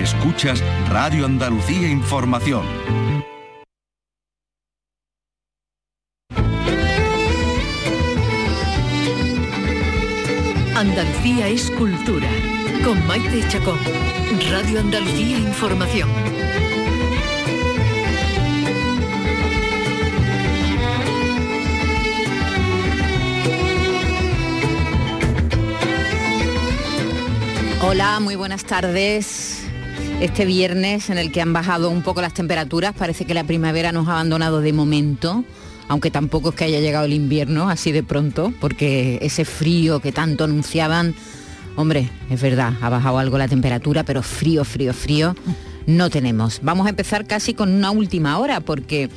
Escuchas Radio Andalucía Información. Andalucía es cultura. Con Maite Chacón. Radio Andalucía Información. Hola, muy buenas tardes. Este viernes en el que han bajado un poco las temperaturas, parece que la primavera nos ha abandonado de momento, aunque tampoco es que haya llegado el invierno así de pronto, porque ese frío que tanto anunciaban, hombre, es verdad, ha bajado algo la temperatura, pero frío, frío, frío no tenemos. Vamos a empezar casi con una última hora, porque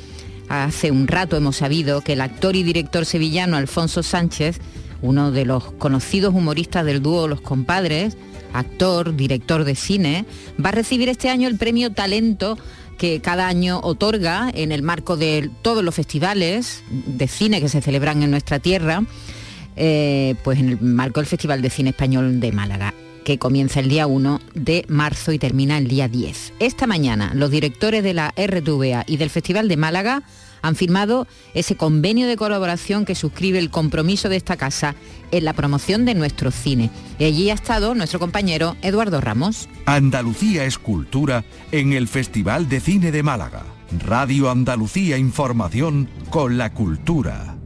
hace un rato hemos sabido que el actor y director sevillano Alfonso Sánchez, uno de los conocidos humoristas del dúo Los Compadres, actor, director de cine, va a recibir este año el premio Talento que cada año otorga en el marco de todos los festivales de cine que se celebran en nuestra tierra, eh, pues en el marco del Festival de Cine Español de Málaga que comienza el día 1 de marzo y termina el día 10. Esta mañana los directores de la RTVA y del Festival de Málaga han firmado ese convenio de colaboración que suscribe el compromiso de esta casa en la promoción de nuestro cine. Y allí ha estado nuestro compañero Eduardo Ramos. Andalucía es cultura en el Festival de Cine de Málaga. Radio Andalucía Información con la cultura.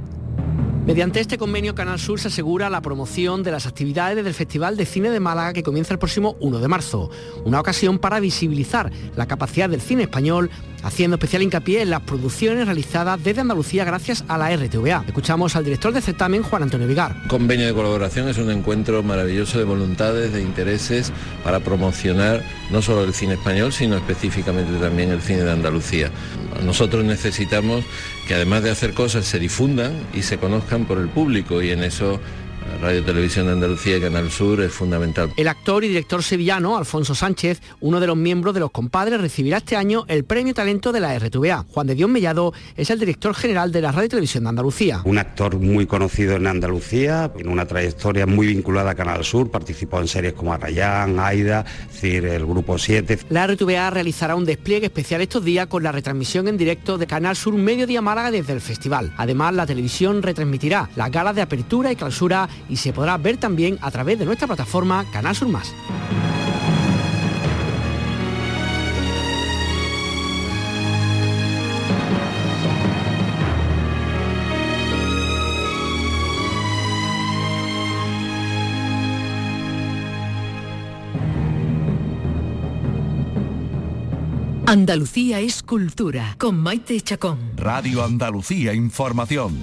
Mediante este convenio Canal Sur se asegura la promoción de las actividades del Festival de Cine de Málaga que comienza el próximo 1 de marzo, una ocasión para visibilizar la capacidad del cine español, haciendo especial hincapié en las producciones realizadas desde Andalucía gracias a la RTVA. Escuchamos al director de certamen, Juan Antonio Vigar. Convenio de colaboración es un encuentro maravilloso de voluntades, de intereses para promocionar no solo el cine español, sino específicamente también el cine de Andalucía. Nosotros necesitamos que además de hacer cosas se difundan y se conozcan por el público y en eso Radio Televisión de Andalucía y Canal Sur es fundamental. El actor y director sevillano Alfonso Sánchez, uno de los miembros de Los Compadres, recibirá este año el Premio Talento de la RTVA. Juan de Dios Mellado es el director general de la Radio Televisión de Andalucía. Un actor muy conocido en Andalucía, en una trayectoria muy vinculada a Canal Sur, participó en series como Arrayán, Aida, decir, el Grupo 7. La RTVA realizará un despliegue especial estos días con la retransmisión en directo de Canal Sur Mediodía Málaga desde el festival. Además, la televisión retransmitirá las galas de apertura y clausura y se podrá ver también a través de nuestra plataforma Canal Sur Más. Andalucía es cultura con Maite Chacón. Radio Andalucía Información.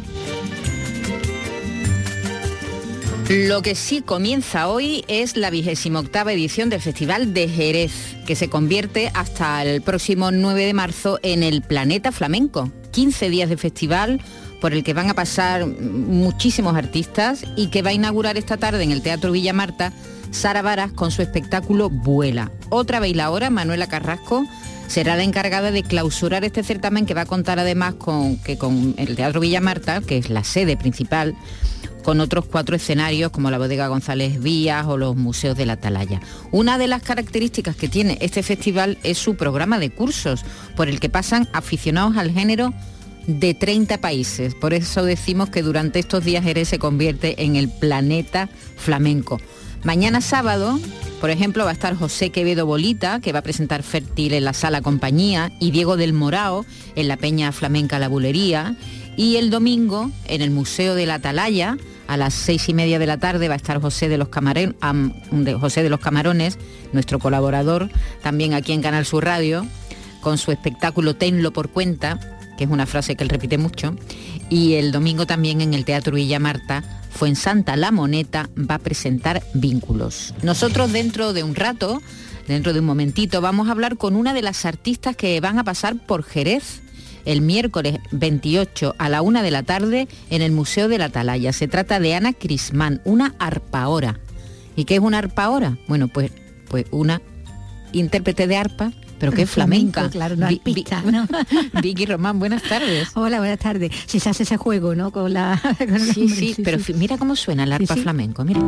Lo que sí comienza hoy es la vigésima octava edición del Festival de Jerez, que se convierte hasta el próximo 9 de marzo en el Planeta Flamenco. 15 días de festival por el que van a pasar muchísimos artistas y que va a inaugurar esta tarde en el Teatro Villa Marta Sara Varas con su espectáculo Vuela. Otra bailadora, Manuela Carrasco, será la encargada de clausurar este certamen que va a contar además con que con el Teatro Villa Marta, que es la sede principal, con otros cuatro escenarios como la Bodega González Vías o los Museos de la Atalaya. Una de las características que tiene este festival es su programa de cursos, por el que pasan aficionados al género de 30 países. Por eso decimos que durante estos días Jerez se convierte en el planeta flamenco. Mañana sábado, por ejemplo, va a estar José Quevedo Bolita, que va a presentar Fértil en la Sala Compañía, y Diego del Morao en la Peña Flamenca La Bulería. Y el domingo, en el Museo de la Atalaya, a las seis y media de la tarde va a estar José de los, Camarones, nuestro colaborador, también aquí en Canal Sur Radio, con su espectáculo Tenlo por cuenta, que es una frase que él repite mucho. Y el domingo también en el Teatro Villa Marta, Santa La Moneta va a presentar Vínculos. Nosotros dentro de un rato, dentro de un momentito, vamos a hablar con una de las artistas que van a pasar por Jerez el miércoles 28 a la una de la tarde en el Museo de la Atalaya. Se trata de Ana Crismán, una arpaora. ¿Y qué es una arpaora? Bueno, pues, pues una intérprete de arpa pero qué flamenca. claro, no arpista, ¿no? Vicky Román, buenas tardes. Hola, buenas tardes. Si se hace ese juego, ¿no? Con la. sí, sí, pero mira cómo suena el arpa flamenco, mira.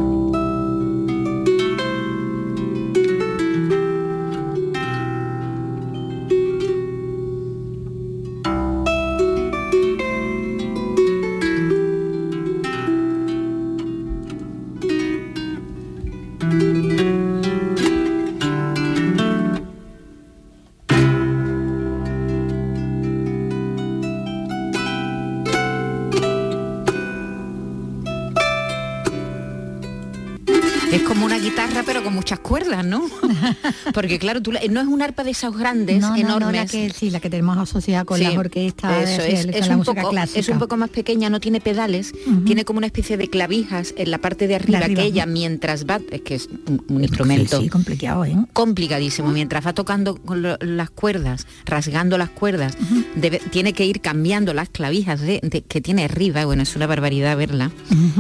Guitarra pero con muchas cuerdas, ¿no? Porque claro, tú, no es un arpa de esas grandes, no, no, enormes. No, la que, sí, la que tenemos asociada con Sí, las orquestas, eso es, la un música poco, clásica. es un poco más pequeña, no tiene pedales, tiene como una especie de clavijas en la parte de arriba, arriba, que ella ¿no? mientras va, es que es un, un instrumento Sí, sí, complicado, ¿eh? complicadísimo, mientras va tocando con lo- las cuerdas, rasgando las cuerdas, debe- tiene que ir cambiando las clavijas de- de- que tiene arriba, bueno, es una barbaridad verla.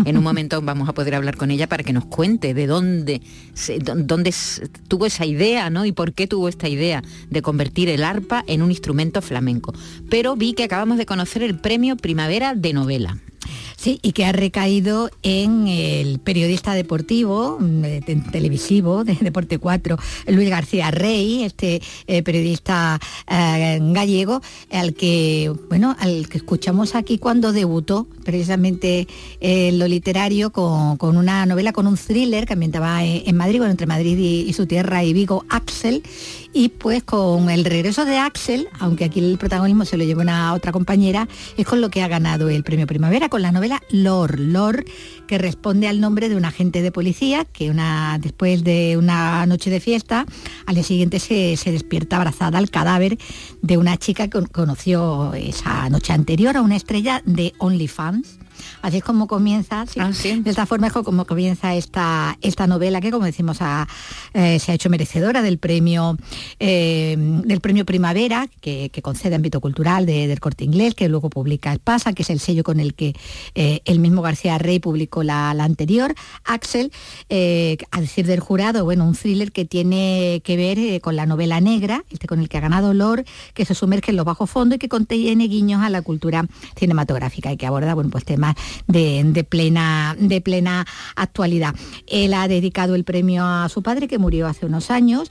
En un momento vamos a poder hablar con ella para que nos cuente de dónde, dónde tuvo esa idea, ¿no? Y por qué tuvo esta idea de convertir el arpa en un instrumento flamenco. Pero vi que acabamos de conocer el premio Primavera de Novela. Sí, y que ha recaído en el periodista deportivo, mm, eh, te- televisivo de Deporte 4, Luis García Rey, este eh, periodista eh, gallego, al que, bueno, al que escuchamos aquí cuando debutó precisamente en lo literario con, con una novela, con un thriller que ambientaba en, en Madrid, bueno, entre Madrid y, y su tierra y Vigo, Axel, y pues con el regreso de Axel, aunque aquí el protagonismo se lo lleva una otra compañera, es con lo que ha ganado el premio Primavera, con la novela Lor, Lor, que responde al nombre de un agente de policía que una, después de una noche de fiesta, al día siguiente se despierta abrazada al cadáver de una chica que conoció esa noche anterior a una estrella de OnlyFans. Así es como comienza, sí, Ah, sí. de esta forma es como comienza esta, esta novela que, como decimos, ha, eh, se ha hecho merecedora del premio, eh, del premio Primavera que, que concede Ámbito Cultural de- del Corte Inglés, que luego publica El Pasa, que es el sello con el que eh, el mismo García Rey publicó la, la anterior. Axel, a decir del jurado, bueno, un thriller que tiene que ver con la novela negra, este con el que ha ganado Lor, que se sumerge en los bajos fondos y que contiene guiños a la cultura cinematográfica y que aborda bueno, pues temas de, de plena, de plena actualidad. Él ha dedicado el premio a su padre, que murió hace unos años,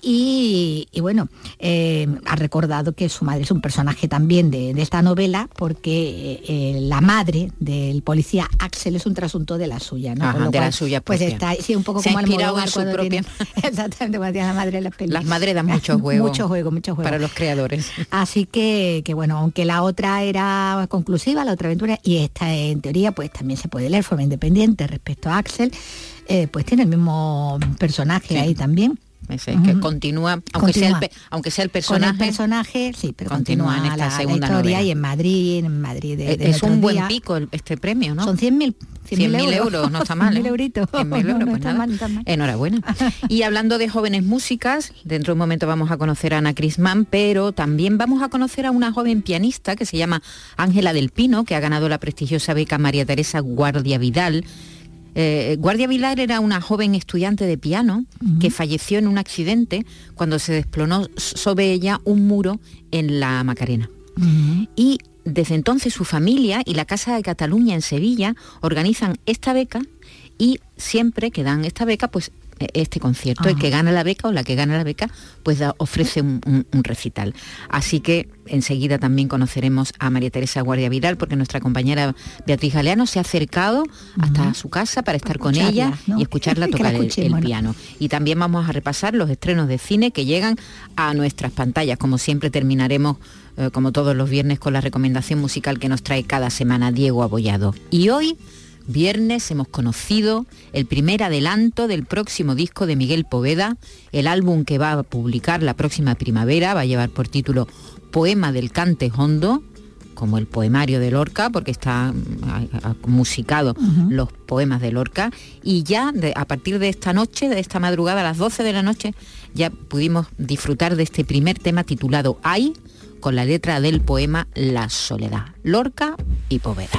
y, y bueno, eh, ha recordado que su madre es un personaje también de, de esta novela, porque eh, la madre del policía Axel es un trasunto de la suya, ¿no? Ajá, de la suya Pues propia. está, sí, un poco Se como Almodóvar cuando propia tiene- exactamente, tiene la madre en las películas. Las madres dan mucho juego. mucho juego, mucho juego. Para los creadores. Así que, que bueno, aunque la otra era conclusiva, la otra aventura, y esta en teoría pues también se puede leer de forma independiente respecto a Axel, eh, pues tiene el mismo personaje ahí también. Ese, que continúa, aunque, Sea el, aunque sea el Con personaje. el personaje, sí, pero continúa continúa, en esta la, la segunda historia novela. y en Madrid, en Madrid de, Eh, de es un buen pico el- este premio, ¿no? Son 100.000 100.000 euros, no está mal. 100.000 ¿eh? euritos. 100.000 euros, No, no pues está nada. mal, no está mal. Enhorabuena. Y hablando de jóvenes músicas, dentro de un momento vamos a conocer a Ana Crisman, pero también vamos a conocer a una joven pianista que se llama Ángela del Pino, que ha ganado la prestigiosa beca María Teresa Guardia Vidal. Eh, Guardia Vidal era una joven estudiante de piano que falleció en un accidente cuando se desplonó sobre ella un muro en la Macarena. Y desde entonces su familia y la Casa de Cataluña en Sevilla organizan esta beca y siempre que dan esta beca, pues este concierto, el Ajá. que gana la beca o la que gana la beca, pues da- ofrece un, un- un recital. Así que enseguida también conoceremos a María Teresa Guardia Vidal, porque nuestra compañera Beatriz Galeano se ha acercado hasta su casa para estar con ella ¿no? y escucharla tocar el- el, piano. Y también vamos a repasar los estrenos de cine que llegan a nuestras pantallas. Como siempre terminaremos, eh, como todos los viernes, con la recomendación musical que nos trae cada semana Diego Abollado. Y hoy, viernes, hemos conocido el primer adelanto del próximo disco de Miguel Poveda, el álbum que va a publicar la próxima primavera, va a llevar por título Poema del Cante Hondo como el poemario de Lorca, porque está mm, a- a- musicado los poemas de Lorca, y ya de- a partir de esta noche, de esta madrugada, a las 12 de la noche, ya pudimos disfrutar de este primer tema titulado Ay, con la letra del poema La Soledad, Lorca y Poveda.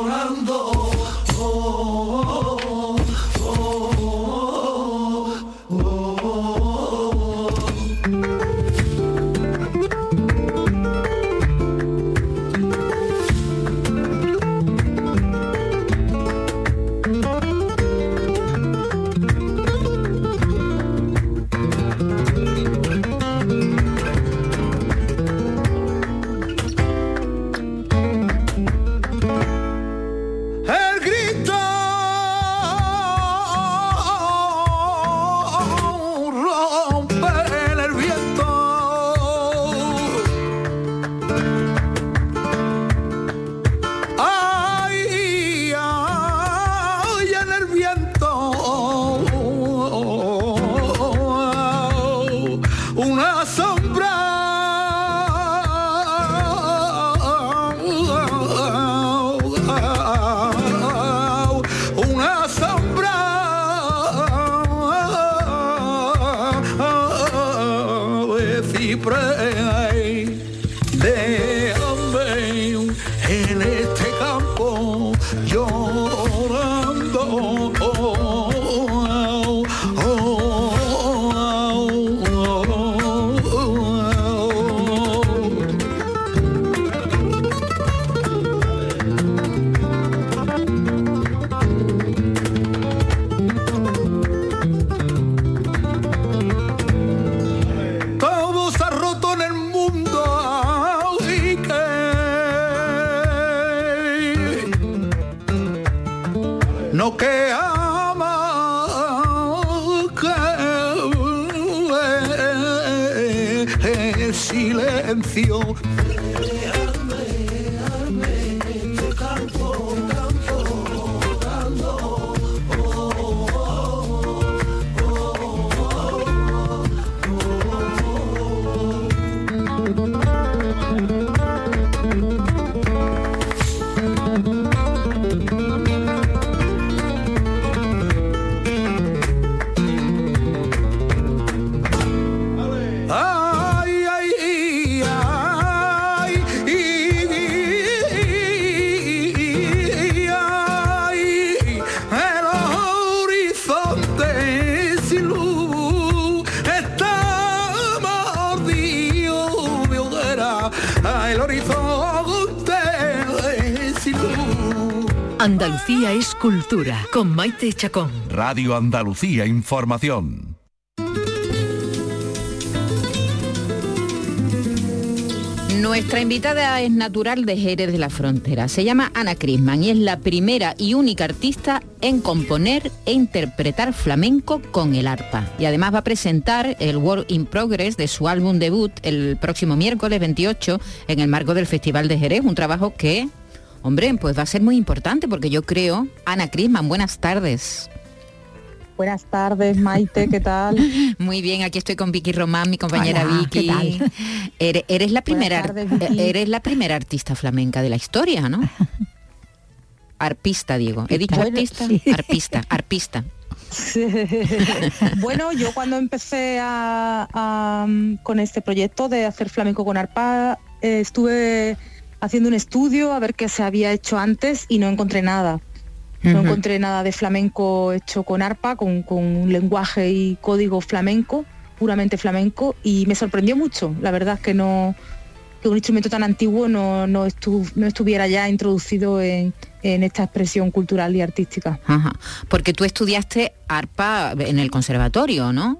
Andalucía es cultura con Maite Chacón. Radio Andalucía Información. Nuestra invitada es natural de Jerez de la Frontera. Se llama Ana Crisman y es la primera y única artista en componer e interpretar flamenco con el arpa. Y además va a presentar el Work in Progress de su álbum debut el próximo miércoles 28 en el marco del Festival de Jerez. Un trabajo que, hombre, pues va a ser muy importante porque yo creo... Ana Crisman, buenas tardes. Buenas tardes, Maite, ¿qué tal? Muy bien, aquí estoy con Vicky Román, mi compañera Hola, Vicky. ¿qué tal? Eres, eres la primera tardes, Vicky. eres la primera artista flamenca de la historia, ¿no? Arpista, digo. He dicho Bueno, artista, sí. arpista, arpista. bueno, yo cuando empecé a- a, con este proyecto de hacer flamenco con arpa, eh, estuve haciendo un estudio a ver qué se había hecho antes y no encontré nada. No encontré nada de flamenco hecho con arpa, con, con un lenguaje y código flamenco, puramente flamenco, y me sorprendió mucho. La verdad es que no que un instrumento tan antiguo no, no, estu- no estuviera ya introducido en, en esta expresión cultural y artística. Ajá. Porque tú estudiaste arpa en el conservatorio, ¿no?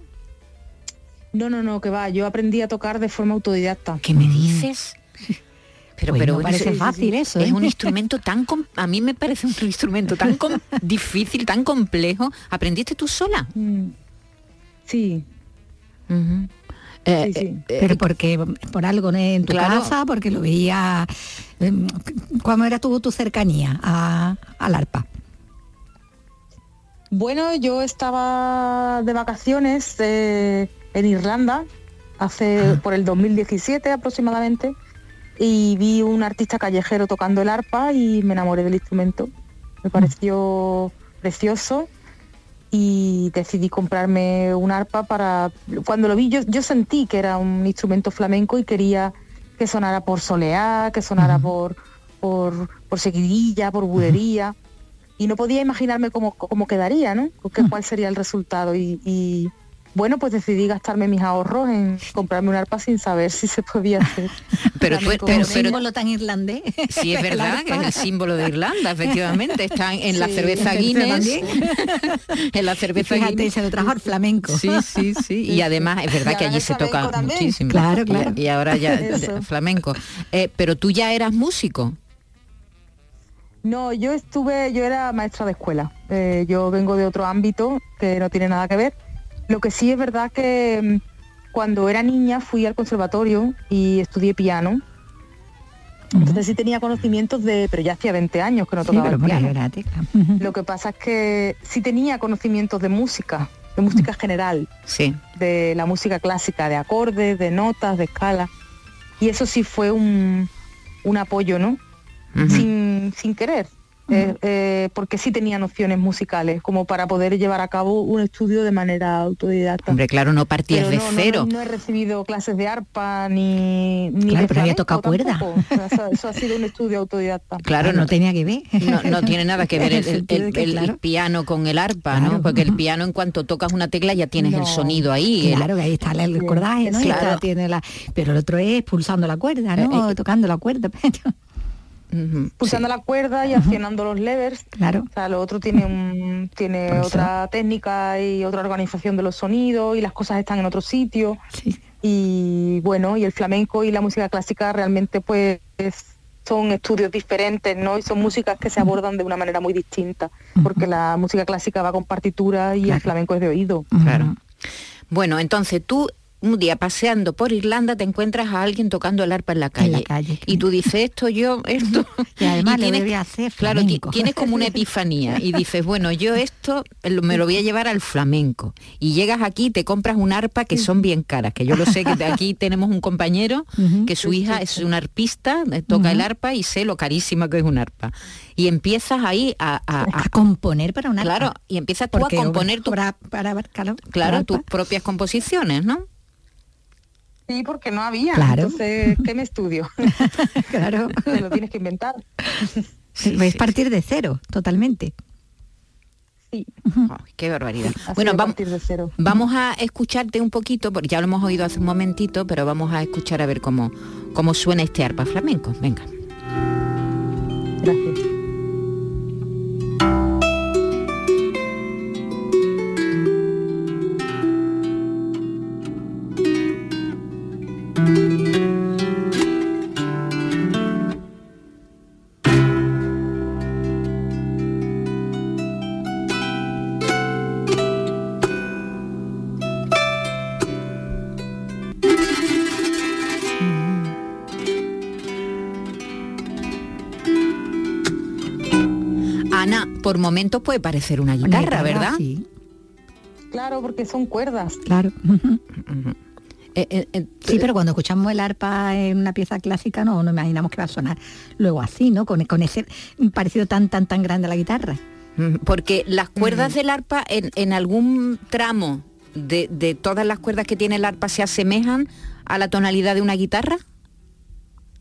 No, no, no, que va. Yo aprendí a tocar de forma autodidacta. ¿Qué me dices? Pero, Pues pero parece es- fácil eso, Es ¿eh? un instrumento tan a mí me parece un instrumento tan difícil, tan complejo. ¿Aprendiste tú sola? Mm. Sí. Eh, sí, sí. eh, eh, Pero porque por algo ¿no? en tu Claro. casa, porque lo veía. em, ¿Cómo era tu, tu cercanía a- al arpa? Bueno, yo estaba de vacaciones eh, en Irlanda hace por el 2017 aproximadamente y vi un artista callejero tocando el arpa y me enamoré del instrumento. Me pareció precioso y decidí comprarme un arpa para cuando lo vi yo, yo sentí que era un instrumento flamenco y quería que sonara por soleá, que sonara por, por por seguidilla, por bulería y no podía imaginarme cómo, cómo quedaría, ¿no? Que- ¿Cuál sería el resultado? Y, y, bueno, pues decidí gastarme mis ahorros en comprarme un arpa sin saber si se podía hacer. pero tú, pero, pero- símbolo tan irlandés. Sí, es verdad, que es el símbolo de Irlanda, efectivamente. Está en la cerveza Guinness. en la Y cerveza Fíjate, Guinness. se lo trajo al flamenco. Sí, sí, sí. Y además es verdad Y que allí se toca también. muchísimo. Claro, Y- claro. Y, ahora ya Eso. flamenco. Eh, pero tú ya eras músico. No, yo estuve, yo era maestra de escuela. Eh, yo vengo de otro ámbito que no tiene nada que ver. Lo que sí es verdad que mm, cuando era niña fui al conservatorio y estudié piano. Entonces sí tenía conocimientos de, pero ya hacía 20 años que no Sí, tocaba pero el piano. Lo que pasa es que sí tenía conocimientos de música. De música general, Sí. de la música clásica, de acordes, de notas, de escala. Y eso sí fue un, un apoyo, ¿no? Sin, sin querer, eh, eh, porque sí tenía nociones musicales, como para poder llevar a cabo un estudio de manera autodidacta. Hombre, claro, no partías Pero de no, cero. No, no he recibido clases de arpa ni, ni Claro, de pero había tocado cuerda. tampoco. O sea, eso, eso ha sido un estudio autodidacta. Claro, no, tenía que ver. No, no tiene nada que ver el, el sentido el- de que, el- el claro. piano con el arpa, ¿no? Porque el piano en cuanto tocas una tecla ya tienes el sonido ahí. Claro, que ahí está el cordaje, ¿no? Y Claro. está- tiene la, pero el otro es pulsando la cuerda, ¿no? Eh, eh, Tocando la cuerda. Ujú, Pulsando la cuerda y accionando los levers. Claro. O sea, lo otro tiene un, tiene Por eso. otra técnica y otra organización de los sonidos y las cosas están en otro sitio. Sí. y bueno y el flamenco y la música clásica realmente pues son estudios diferentes no y son músicas que se abordan de una manera muy distinta porque la música clásica va con partitura y el flamenco es de oído Claro. Bueno, entonces tú un día paseando por Irlanda te encuentras a alguien tocando el arpa en la calle. En la calle. Y tú dices, esto yo, esto... Y además le tienes- hacer Claro, tienes como una epifanía y dices, bueno, yo esto me lo voy a llevar al flamenco. Y llegas aquí y te compras un arpa que son bien caras, que yo lo sé que de aquí tenemos un compañero que su hija es una arpista, eh, toca el arpa y sé lo carísima que es un arpa. Y empiezas ahí a... a- a- a componer para una claro, y empiezas tú Porque a componer tu, para, para, claro, claro, para- tus propias composiciones, ¿no? Sí porque no había Claro. entonces qué me estudio claro. Te lo tienes que inventar Sí, es sí, partir de cero, totalmente. sí qué barbaridad. así Bueno, vamos, partir de cero vamos a escucharte un poquito, porque ya lo hemos oído hace un momentito, pero vamos a escuchar a ver cómo, cómo suena este arpa flamenco. Venga. gracias por momentos puede parecer una Una guitarra, guitarra, ¿verdad? Sí, claro porque son cuerdas claro. Eh, eh, eh, Sí, pero cuando escuchamos el arpa en una pieza clásica no no imaginamos que va a sonar luego así, ¿no? Con, con ese parecido tan tan tan grande a la guitarra. mm, Porque las cuerdas del arpa en, en algún tramo de, de todas las cuerdas que tiene el arpa se asemejan a la tonalidad de una guitarra.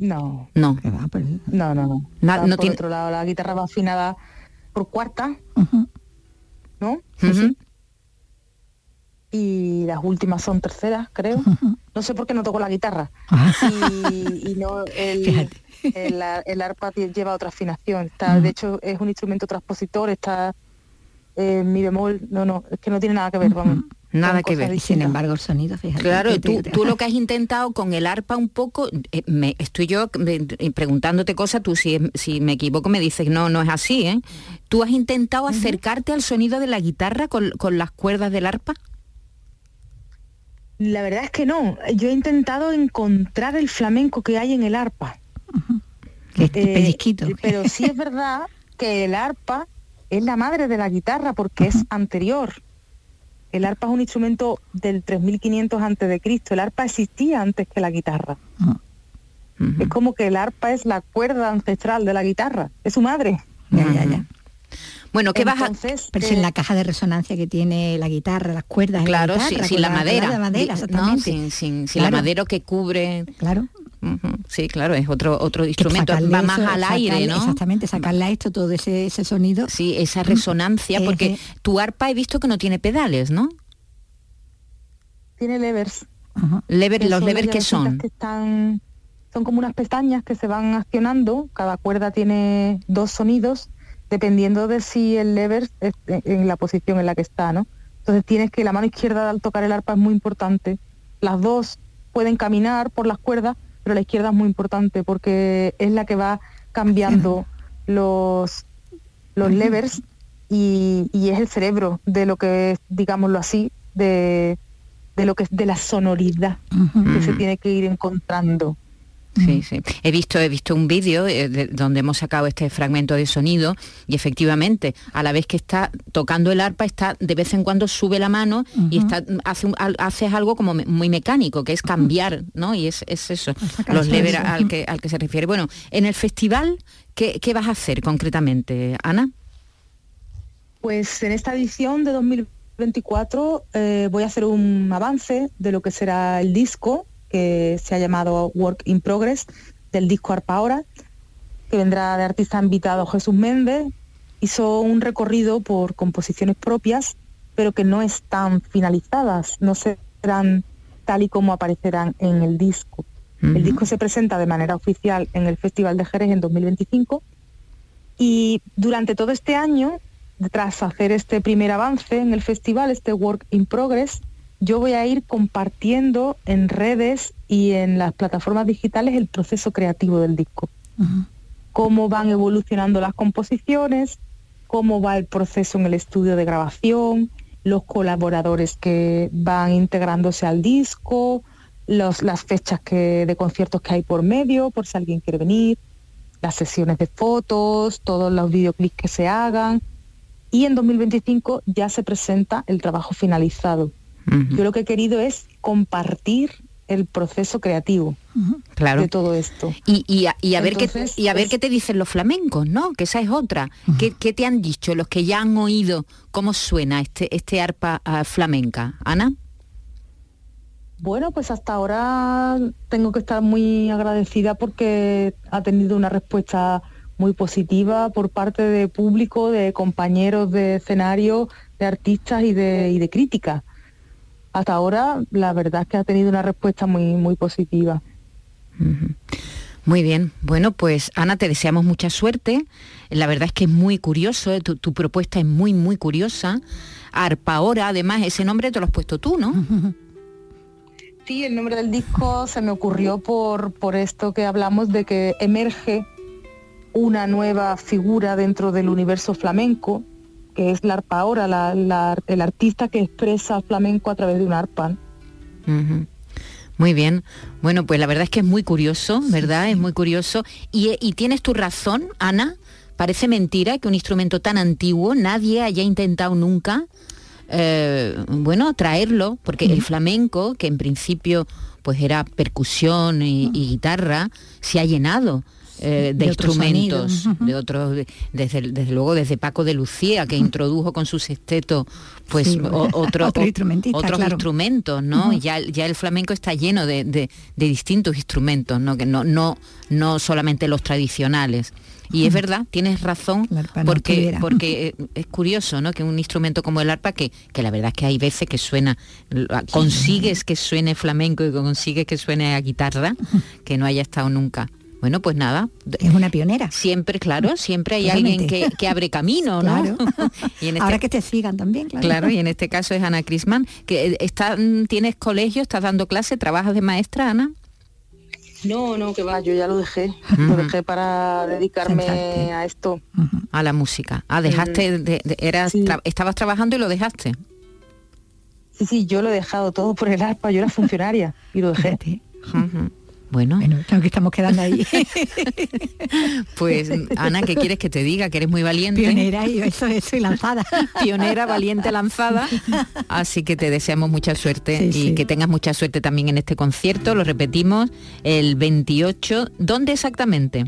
no No. Va, pues, no no no Na- Va no por tiene- otro lado la guitarra va afinada por cuarta. ¿no? Y las últimas son terceras, creo. No sé por qué no toco la guitarra. Ah. Y, y no, el, el, ar- el arpa lleva otra afinación. Está, De hecho, es un instrumento transpositor, está en mi bemol. No, no, es que no tiene nada que ver. Vamos, Nada que ver. Sin embargo el sonido, fíjate. Claro, tú, te- tú lo que has intentado con el arpa un poco, eh, me, estoy yo eh, preguntándote cosas, tú si, si me equivoco me dices, no, no es así, ¿eh? ¿Tú has intentado acercarte al sonido de la guitarra con, con las cuerdas del arpa? La verdad es que no. Yo he intentado encontrar el flamenco que hay en el arpa. que este Eh, pellizquito. Pero sí es verdad que el arpa es la madre de la guitarra porque es anterior. El arpa es un instrumento del 3500 antes de Cristo. El arpa existía antes que la guitarra. Ujú. Es como que el arpa es la cuerda ancestral de la guitarra. Es su madre. Ya, ya, ya. Bueno, ¿qué vas a...? Entonces, Pero es eh, en la caja de resonancia que tiene la guitarra, las cuerdas. Claro, la sin, guitarra, sin la madera. de madera, no, sin, sin- sin la madera que cubre... Claro. Sí, claro, es otro otro instrumento, va más eso, al aire, sacarle- ¿no? Exactamente, sacarle a esto todo ese, ese sonido. Sí, esa resonancia, porque Ejé. tu arpa he visto que no tiene pedales, ¿no? tiene levers. Ajá. Lever, que los levers llavecitas son. que están son como unas pestañas que se van accionando cada cuerda tiene dos sonidos dependiendo de si el lever es en la posición en la que está no entonces tienes que la mano izquierda al tocar el arpa es muy importante las dos pueden caminar por las cuerdas pero la izquierda es muy importante porque es la que va cambiando los los levers y, y es el cerebro de lo que es, digámoslo así de, de lo que es de la sonoridad que se Ujú. tiene que ir encontrando. Sí, sí. He visto, he visto un vídeo eh, donde hemos sacado este fragmento de sonido y efectivamente, a la vez que está tocando el arpa, está de vez en cuando sube la mano y está hace, hace algo como muy mecánico, que es cambiar, ¿no? Y es, eso, los levers al que, al que se refiere. Bueno, en el festival, ¿qué, qué vas a hacer concretamente, Ana? Pues en esta edición de 2024 eh, voy a hacer un avance de lo que será el disco que se ha llamado Work in Progress del disco Arpa Ahora, que vendrá de artista invitado Jesús Méndez. Hizo un recorrido por composiciones propias, pero que no están finalizadas, no serán tal y como aparecerán en el disco. El disco se presenta de manera oficial en el Festival de Jerez en 2025 y durante todo este año, tras hacer este primer avance en el festival, este Work in Progress, yo voy a ir compartiendo en redes y en las plataformas digitales el proceso creativo del disco. Cómo van evolucionando las composiciones, cómo va el proceso en el estudio de grabación, los colaboradores que van integrándose al disco, las fechas que, de conciertos que hay por medio, por si alguien quiere venir, las sesiones de fotos, todos los videoclips que se hagan. Y en 2025 ya se presenta el trabajo finalizado yo lo que he querido es compartir el proceso creativo claro. de todo esto. Y, a, ver qué, y a ver qué te dicen los flamencos, ¿no? Que esa es otra. ¿Qué, te han dicho los que ya han oído cómo suena este, este arpa ah, flamenca? Ana. Bueno, pues hasta ahora tengo que estar muy agradecida porque ha tenido una respuesta muy positiva por parte de público, de compañeros de escenario, de artistas y de, y de crítica hasta ahora la verdad es que ha tenido una respuesta muy, muy positiva. Muy bien, bueno, pues Ana, te deseamos mucha suerte. La verdad es que es muy curioso, eh, tu, propuesta es muy, muy curiosa. Arpa ahora, además, ese nombre te lo has puesto tú, ¿no? Sí, el nombre del disco se me ocurrió por, por esto que hablamos de que emerge una nueva figura dentro del universo flamenco que es la arpa ahora, el artista que expresa flamenco a través de un arpa. Muy bien. Bueno, pues la verdad es que es muy curioso, ¿verdad? Es muy curioso. Y, tienes tu razón, Ana. Parece mentira que un instrumento tan antiguo nadie haya intentado nunca, eh, bueno, traerlo, porque el flamenco, que en principio pues era percusión y guitarra, se ha llenado eh, de, instrumentos, de otros, desde, desde, luego desde Paco de Lucía, que introdujo con su sexteto pues otro, otros instrumentos, ¿no? ya, ya el flamenco está lleno de, distintos instrumentos, ¿no? Que no, no, no solamente los tradicionales. Y es verdad, tienes razón, porque, porque es curioso, ¿no? Que un instrumento como el arpa, que, que la verdad es que hay veces que suena, consigues que suene flamenco y consigues que suene a guitarra, que no haya estado nunca. Bueno, pues nada. Es una pionera. Siempre, claro, siempre hay alguien que, abre camino, ¿no? y en este Ahora que te sigan también, claro. Claro, y en este caso es Ana Crisman, que eh, está, mm, tienes colegio, estás dando clase, trabajas de maestra, Ana. No, no, que va, yo ya lo dejé. Lo dejé para dedicarme a esto. A la música. Ah, dejaste, de, eras, estabas trabajando y lo dejaste. Sí, sí, yo lo he dejado todo por el arpa, yo era funcionaria y lo dejé. Bueno, bueno que estamos quedando ahí. pues Ana, ¿qué quieres que te diga? Que eres muy valiente. Pionera y eso, eso y lanzada. Pionera, valiente, lanzada. Así que te deseamos mucha suerte y que tengas mucha suerte también en este concierto. Lo repetimos, el 28. ¿Dónde exactamente?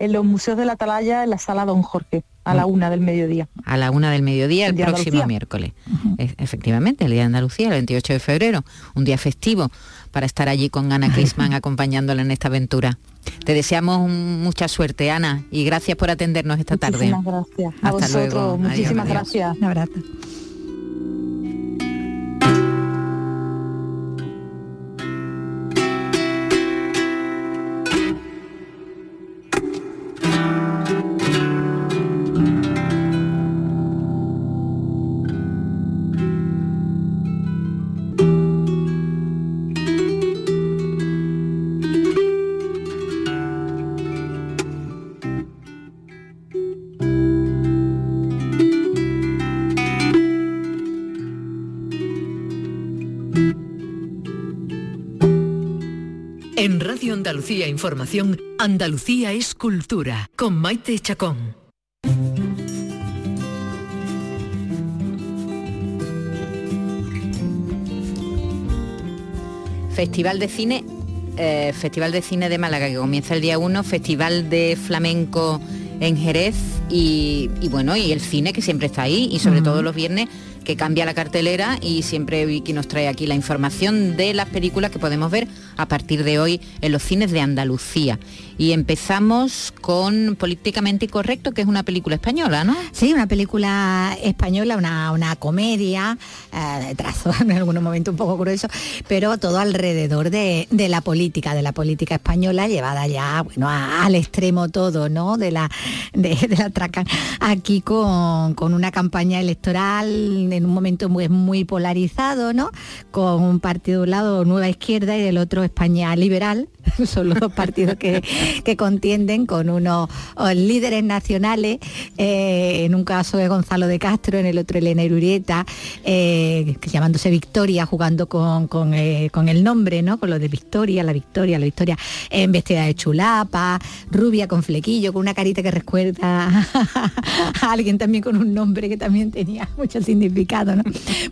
En los museos de la Atalaya, en la sala Don Jorge a la una del mediodía. A la una del mediodía el, próximo miércoles. efectivamente, el día de Andalucía, el 28 de febrero, un día festivo para estar allí con Ana Crisman acompañándola en esta aventura. Te deseamos mucha suerte, Ana, y gracias por atendernos esta tarde. Muchísimas gracias. Hasta luego. Muchísimas gracias. Un abrazo. Andalucía Información, Andalucía es cultura, con Maite Chacón. Festival de Cine, eh, Festival de Cine de Málaga que comienza el día 1, Festival de Flamenco en Jerez y, y bueno, y el cine que siempre está ahí y sobre Ujú. todo los viernes que cambia la cartelera y siempre Vicky nos trae aquí la información de las películas que podemos ver a partir de hoy en los cines de Andalucía. Y empezamos con Políticamente Incorrecto, que es una película española, ¿no? Sí, una película española, una, una comedia, eh, de trazo en algunos momentos un poco grueso, pero todo alrededor de, de la política, de la política española, llevada ya bueno, al extremo todo, ¿no? De la, de, de la traca. Aquí con, con una campaña electoral en un momento muy, muy polarizado, ¿no? Con un partido de un lado Nueva Izquierda y del otro España Liberal. Son los dos partidos que, que contienden con unos oh, líderes nacionales, eh, en un caso es Gonzalo de Castro, en el otro Elena Irurieta, eh, llamándose Victoria, jugando con, con, eh, con el nombre, ¿no? Con lo de Victoria, la Victoria, la Victoria, en vestida de chulapa, rubia con flequillo, con una carita que recuerda a alguien también con un nombre que también tenía mucho significado, ¿no?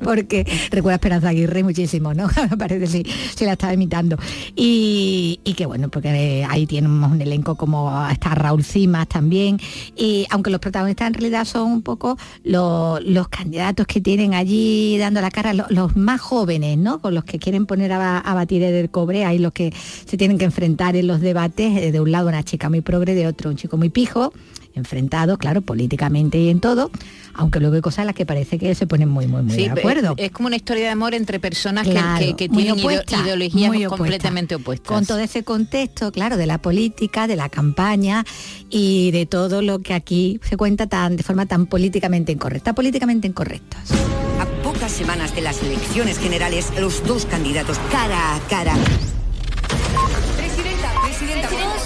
Porque recuerda a Esperanza Aguirre muchísimo, ¿no? Parece si, si la estaba imitando. Y, y que bueno, porque ahí tenemos un elenco como está Raúl Cimas también. Y aunque los protagonistas en realidad son un poco lo- los candidatos que tienen allí dando la cara, lo- los más jóvenes, ¿no? Con los que quieren poner a, ba- a batir el cobre, hay los que se tienen que enfrentar en los debates, eh, de un lado una chica muy progre, de otro un chico muy pijo, enfrentados, claro, políticamente y en todo, aunque luego hay cosas en las que parece que se ponen muy, muy, muy Sí, de acuerdo. Es, es como una historia de amor entre personas que- Claro, que, que muy tienen opuesta, ideologías opuesta. completamente opuestas. Con todo ese contexto, claro, de la política, de la campaña y de todo lo que aquí se cuenta tan de forma tan políticamente incorrecta, políticamente incorrectos. A pocas semanas de las elecciones generales, los dos candidatos cara a cara.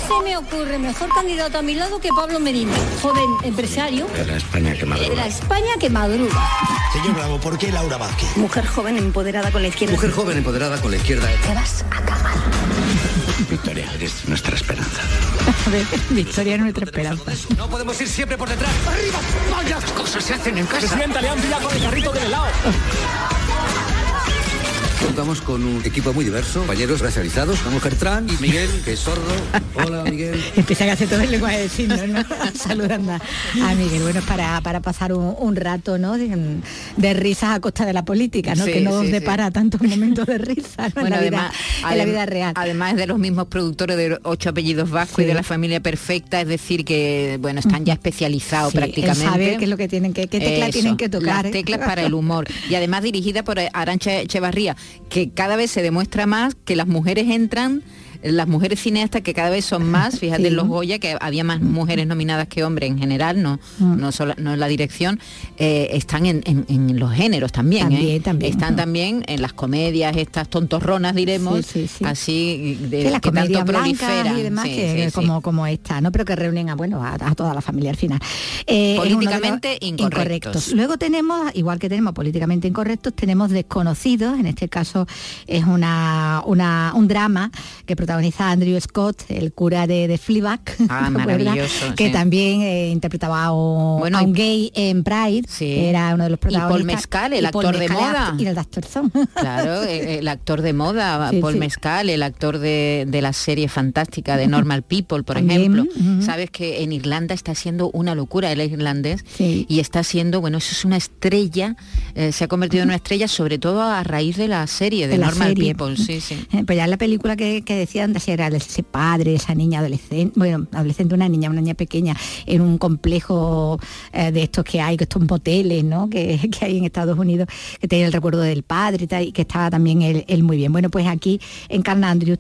Se me ocurre mejor candidato a mi lado que Pablo Medina, joven empresario De la España que de madruga. la España que madruga. Señor Bravo, ¿por qué Laura Vázquez? Mujer joven empoderada con la izquierda. Mujer joven empoderada con la izquierda. Te vas a acabar. Victoria, eres nuestra esperanza. Victoria es nuestra esperanza. No podemos ir siempre por detrás. ¡Arriba! ¡Vaya cosas se hacen en casa! Presidenta, le han pillado con el carrito del helado. Contamos con un equipo muy diverso, compañeros racializados, una mujer trans y Miguel, que es sordo. Hola, Miguel. Empieza a hacer todo el lenguaje de signos, ¿no? Saludando a Miguel. Bueno, es para, para pasar un, un rato, ¿no? De, de risas a costa de la política, ¿no? Sí, que no sí, sí. depara tantos momentos de risa ¿no? en, la vida, en la vida real. Además es de los mismos productores de ocho apellidos vascos y Sí. de la familia perfecta, es decir, que bueno, están ya especializados Sí, prácticamente. saber qué es lo que tienen que, qué tecla Eso, tienen que tocar. Las ¿eh? teclas para el humor. Y además dirigida por Arancha Echevarría, que cada vez se demuestra más que las mujeres entran las mujeres cineastas que cada vez son más, fíjate Sí. en los Goya que había más mujeres nominadas que hombres en general, no, Mm. no solo no en la dirección, eh, están en, en- en los géneros también, ¿eh? También, también. están Mm. también en las comedias estas tontorronas diremos, Sí, sí, sí. así de las que tanto comedias proliferan, y demás que, sí. como como esta no pero que reúnen a bueno a, a toda la familia al final Eh, Políticamente incorrectos. luego tenemos igual que tenemos políticamente incorrectos tenemos desconocidos en este caso es una, una un drama que protagoniza Andrew Scott el cura de, de Fleabag Ah, que sí. también eh, interpretaba a un, Bueno, a un gay en Pride era uno de los Y Paul protagonistas Mescal, el y Paul actor de Mescal, moda. y el actor son Claro, el, el actor de moda, Sí, Paul sí. Mescal, el actor de, de la serie fantástica de Normal People, por También, ejemplo. Sabes que en Irlanda está siendo una locura, es irlandés, y está siendo, bueno, eso es una estrella, eh, se ha convertido en una estrella sobre todo a raíz de la serie de, Normal serie. People, sí, sí. Eh, Pues ya la película que, que decían de si era de ese padre, esa niña adolescente, bueno, adolescente, una niña, una niña pequeña, en un complejo eh, de estos que hay, que estos moteles, ¿no? Que, que hay en Estados Unidos, que tiene el recuerdo del padre y, tal, y que estaba también él, muy bien. Bueno, pues aquí encarna Andrew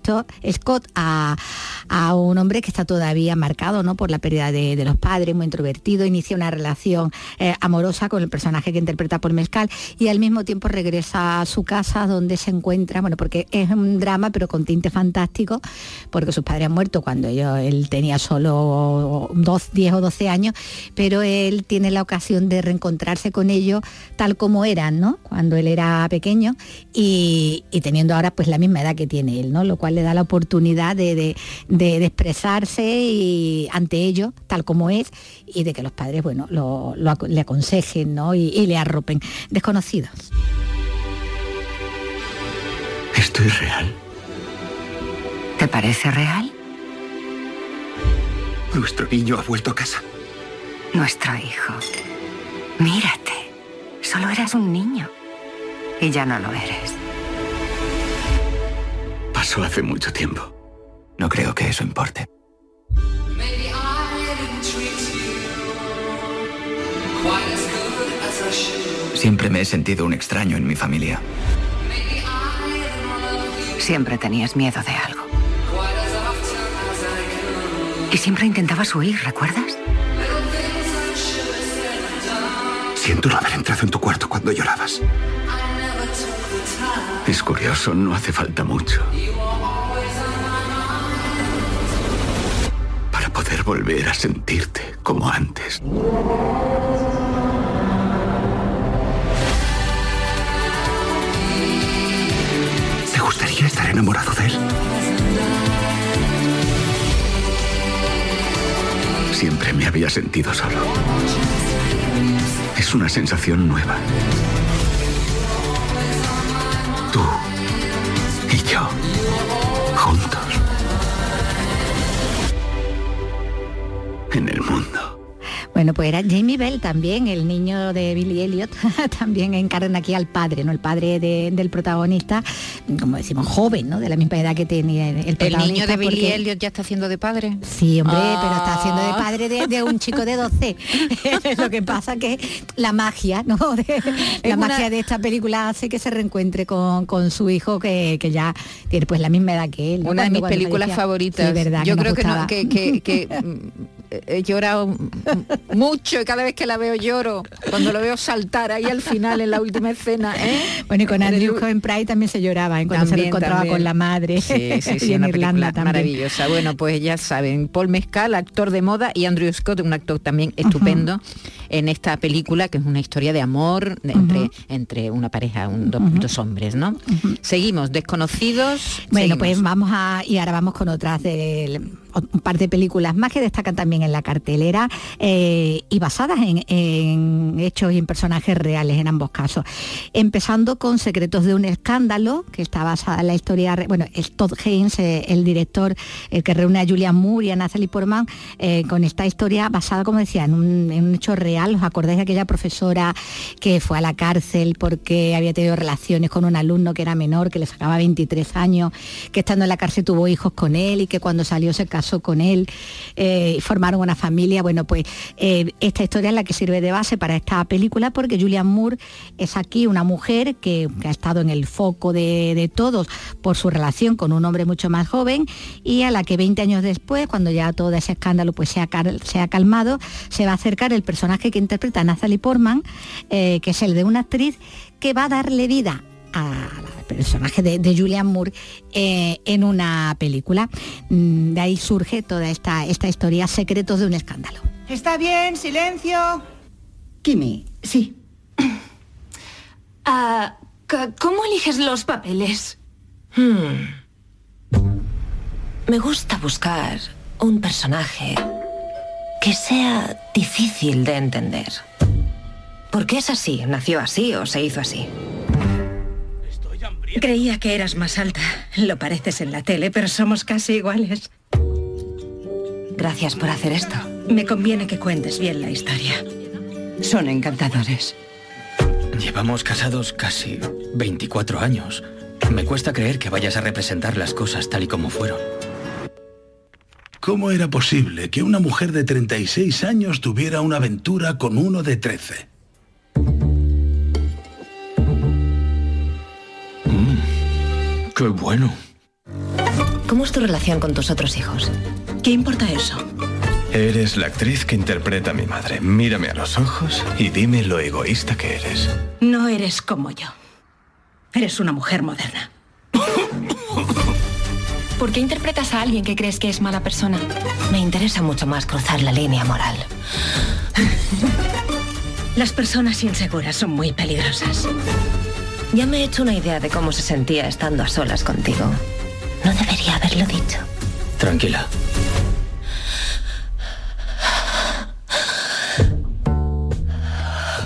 Scott a, a un hombre que está todavía marcado ¿no? por la pérdida de, de los padres, muy introvertido, inicia una relación eh, amorosa con el personaje que interpreta por Mezcal y al mismo tiempo regresa a su casa donde se encuentra, bueno, porque es un drama pero con tinte fantástico Porque sus padres han muerto cuando él tenía solo dos, 10 o 12 años, pero él tiene la ocasión de reencontrarse con ellos tal como eran, ¿no? Cuando él era pequeño y, teniendo ahora pues la misma edad que tiene él, ¿no? Lo cual le da la oportunidad de, de- de- expresarse y ante ellos tal como es y de que los padres, bueno, lo, le aconsejen, ¿no? Y, y le arropen. Desconocidos. Esto es real. ¿Te parece real? Nuestro niño ha vuelto a casa. Nuestro hijo. Mírate. Solo eras un niño. Y ya no lo eres. Pasó hace mucho tiempo. No creo que eso importe. Siempre me he sentido un extraño en mi familia. Siempre tenías miedo de algo. Y siempre intentabas huir, ¿recuerdas? Siento no haber entrado en tu cuarto cuando llorabas. Es curioso, no hace falta mucho. Para poder volver a sentirte como antes. ¿Te gustaría estar enamorado de él? Siempre me había sentido solo. Es una sensación nueva. Bueno, pues era Jamie Bell también, el niño de Billy Elliot, también encarna aquí al padre, ¿no? El padre de- del protagonista, como decimos, joven, ¿no? De la misma edad que tenía el, el El protagonista. niño de Billy porque- Elliot ya está haciendo de padre. Sí, hombre, Ah. pero está haciendo de padre de, de un chico de 12. Lo que pasa que la magia, ¿no? De- la una- magia de esta película hace que se reencuentre con, con su hijo que, que ya tiene pues la misma edad que él. ¿no? Una de mis películas favoritas. Sí, verdad, Yo creo que, no- que, he llorado mucho y cada vez que la veo lloro. Cuando lo veo saltar ahí al final en la última escena. ¿eh? Bueno, y con Andrew Cohen Price también se lloraba ¿eh? cuando se También, reencontraba también. con la madre Sí, sí, sí, y en una Irlanda también. maravillosa. Bueno, pues ya saben, Paul Mescal, actor de moda, y Andrew Scott, un actor también estupendo en esta película, que es una historia de amor entre, entre una pareja, un- dos hombres, ¿no? Seguimos, desconocidos. Bueno, seguimos. pues vamos a y ahora vamos con otras de un par de películas más que destacan también en la cartelera eh, y basadas en, hechos y en personajes reales en ambos casos. Empezando con Secretos de un escándalo, que está basada en la historia, bueno, es Todd Haynes, eh, el director, que reúne a Julian Moore y a Natalie Portman, eh, con esta historia basada, como decía, en un, en un hecho real. ¿Os acordáis de aquella profesora que fue a la cárcel porque había tenido relaciones con un alumno que era menor, que le sacaba 23 años, que estando en la cárcel tuvo hijos con él y que cuando salió se casó con él eh, formaron una familia? Bueno, pues eh, esta historia es la que sirve de base para esta película porque Julian Moore es aquí una mujer que, ha estado en el foco de, de todos por su relación con un hombre mucho más joven y a la que 20 años después, cuando ya todo ese escándalo pues se ha, cal- se ha calmado, se va a acercar el personaje que interpreta Natalie Portman, eh, que es el de una actriz que va a darle vida al personaje de, de Julian Moore eh, en una película. Mm, De ahí surge toda esta, esta historia, Secretos de un escándalo. Está bien, silencio. Kimi, sí. Ah, ¿Cómo eliges los papeles? Hmm. Me gusta buscar un personaje que sea difícil de entender. ¿Por qué es así? ¿Nació así o se hizo así? Creía que eras más alta. Lo pareces en la tele, pero somos casi iguales. Gracias por hacer esto. Me conviene que cuentes bien la historia. Son encantadores. Llevamos casados casi 24 años. Me cuesta creer que vayas a representar las cosas tal y como fueron. ¿Cómo era posible que una mujer de 36 años tuviera una aventura con uno de 13? ¡Qué bueno! ¿Cómo es tu relación con tus otros hijos? ¿Qué importa eso? Eres la actriz que interpreta a mi madre. Mírame a los ojos y dime lo egoísta que eres. No eres como yo. Eres una mujer moderna. ¿Por qué interpretas a alguien que crees que es mala persona? Me interesa mucho más cruzar la línea moral. Las personas inseguras son muy peligrosas. Ya me he hecho una idea de cómo se sentía estando a solas contigo. No debería haberlo dicho. Tranquila.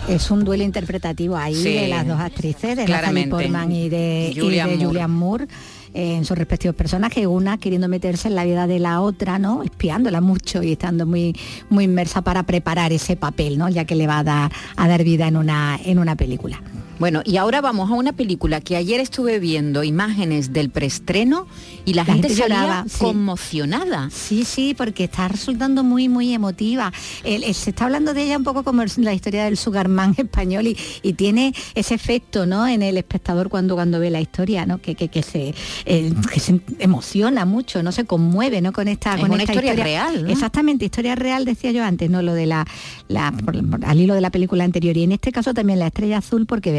Es un duelo interpretativo ahí Sí. de las dos actrices, de Natalie. Portman y de, y Julianne de Moore. Julianne Moore eh, en sus respectivos personajes, una queriendo meterse en la vida de la otra, ¿no? Espiándola mucho y estando muy, muy inmersa para preparar ese papel, ¿no? Ya que le va a dar, a dar vida en una, en una película. Bueno, y ahora vamos a una película que ayer estuve viendo imágenes del preestreno y la, gente, gente salía lloraba, conmocionada. Sí, sí, porque está resultando muy, muy emotiva. El- el- se está hablando de ella un poco como el- la historia del Sugarman español y, y tiene ese efecto, ¿no? En el espectador cuando, cuando ve la historia, ¿no? Que, que, que se, eh, que se emociona mucho, no se conmueve, ¿no? Con esta, Es con una esta historia real, ¿no? Exactamente, historia real, decía yo antes, no lo de la, la- por- por- al hilo de la película anterior. Y en este caso también la estrella azul, porque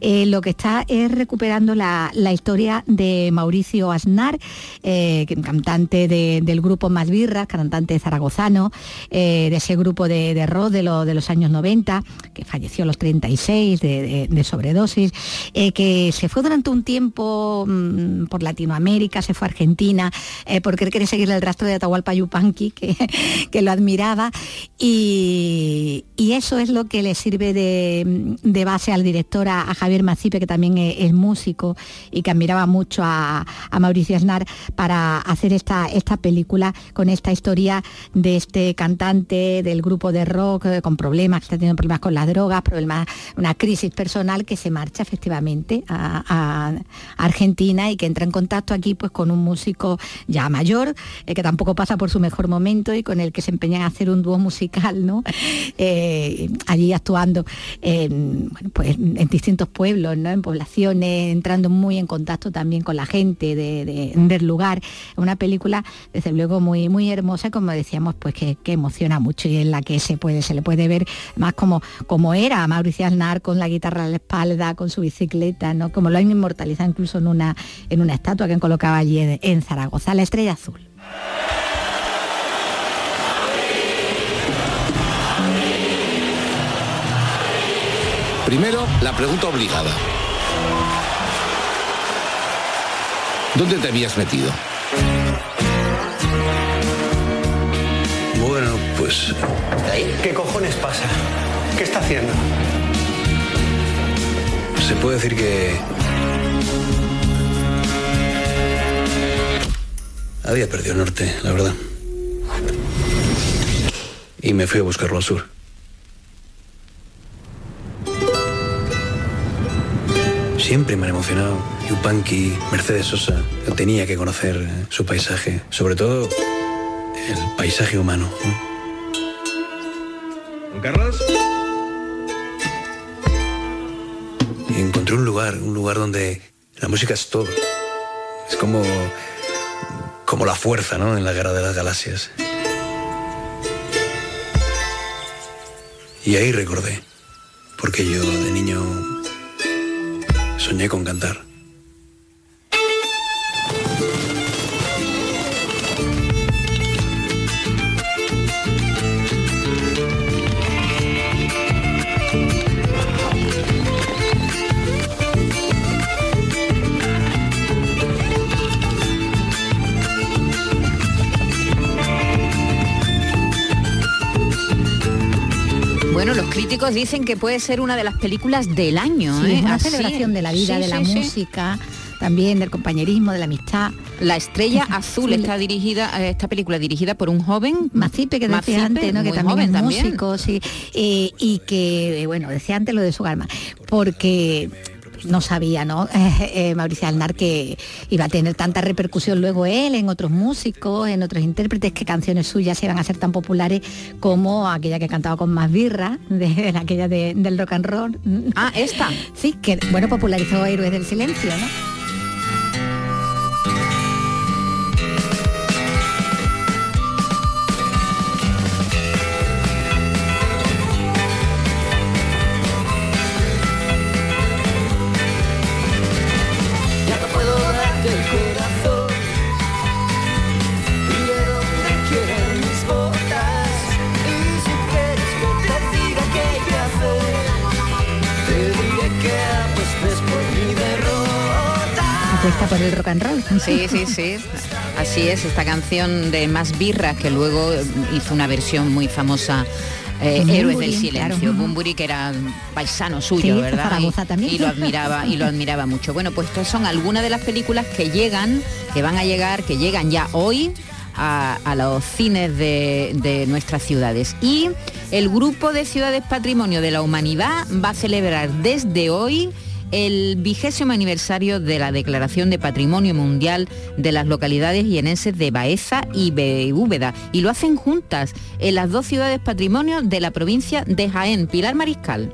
eh, lo que está es recuperando la, la historia de Mauricio Aznar, eh, cantante de- del grupo Más Birras, cantante zaragozano, eh, de ese grupo de, de rock de, lo- de los años 90, que falleció a los 36 de, sobredosis, que se fue durante un tiempo mm, por Latinoamérica, se fue a Argentina, porque quería seguir el rastro de Atahualpa Yupanqui, que, que lo admiraba, y, y eso es lo que le sirve de base al director, a, Javier Macipe, que también es, es músico y que admiraba mucho a, a Mauricio Aznar, para hacer esta, esta película con esta historia de este cantante del grupo de rock eh, con problemas, que está teniendo problemas con las drogas, problemas, una crisis personal que se marcha efectivamente a, Argentina y que entra en contacto aquí pues con un músico ya mayor, eh, que tampoco pasa por su mejor momento y con el que se empeñan a hacer un dúo musical, ¿no? Eh, allí actuando en, pues, en distintos pueblos, ¿no? En poblaciones, entrando muy en contacto también con la gente de- de- del lugar. Una película, desde luego, muy, muy hermosa, como decíamos, pues que, emociona mucho y en la que se puede, se le puede ver más como, como era Mauricio Aznar con la guitarra a la espalda, con su bicicleta, ¿no? Como lo han inmortalizado incluso en una, en una estatua que han colocado allí en Zaragoza, la estrella azul. Primero, la pregunta obligada. ¿Dónde te habías metido? Bueno, pues... ¿Qué cojones pasa? ¿Qué está haciendo? Se puede decir que... Había perdido el norte, la verdad. Y me fui a buscarlo al sur. Siempre me han emocionado. Yupanqui, Mercedes Sosa. Yo tenía que conocer eh, su paisaje. Sobre todo, el paisaje humano. ¿no? Carlos? Y encontré un lugar, un lugar donde la música es todo. Es como, como la fuerza, ¿no? En la guerra de las galaxias. Y ahí recordé, porque yo de niño soñé con cantar. Críticos dicen que puede ser una de las películas del año. Sí, ¿eh? es una Así. celebración de la vida, Sí, de la sí, música, también del compañerismo, de la amistad. La estrella azul está dirigida, eh, esta película dirigida por un joven Macipe, que decía Macipe, antes, ¿no? que también joven es también. músico, sí, eh, y que, eh, bueno, decía antes lo de su alma, porque no sabía, ¿no? Eh, eh, Mauricio Alnar que iba a tener tanta repercusión luego él en otros músicos, en otros intérpretes, que canciones suyas iban a ser tan populares como aquella que cantaba con más birra, de, aquella de- del rock and roll. Ah, esta. Sí, que bueno, popularizó Héroes del Silencio, ¿no? El rock and roll. Sí, sí, sí. Así es, esta canción de Más Birras, que luego hizo una versión muy famosa eh, Héroes del Silencio, Bumburi que era paisano suyo, Sí, ¿verdad? Y- también. Y lo admiraba, y lo admiraba mucho. Bueno, pues estas son algunas de las películas que llegan, que van a llegar, que llegan ya hoy a, a los cines de, de nuestras ciudades. Y el grupo de ciudades patrimonio de la humanidad va a celebrar desde hoy el vigésimo aniversario de la Declaración de Patrimonio Mundial de las localidades yenenses de Baeza y Úbeda. Y lo hacen juntas en las dos ciudades patrimonio de la provincia de Jaén. Pilar Mariscal.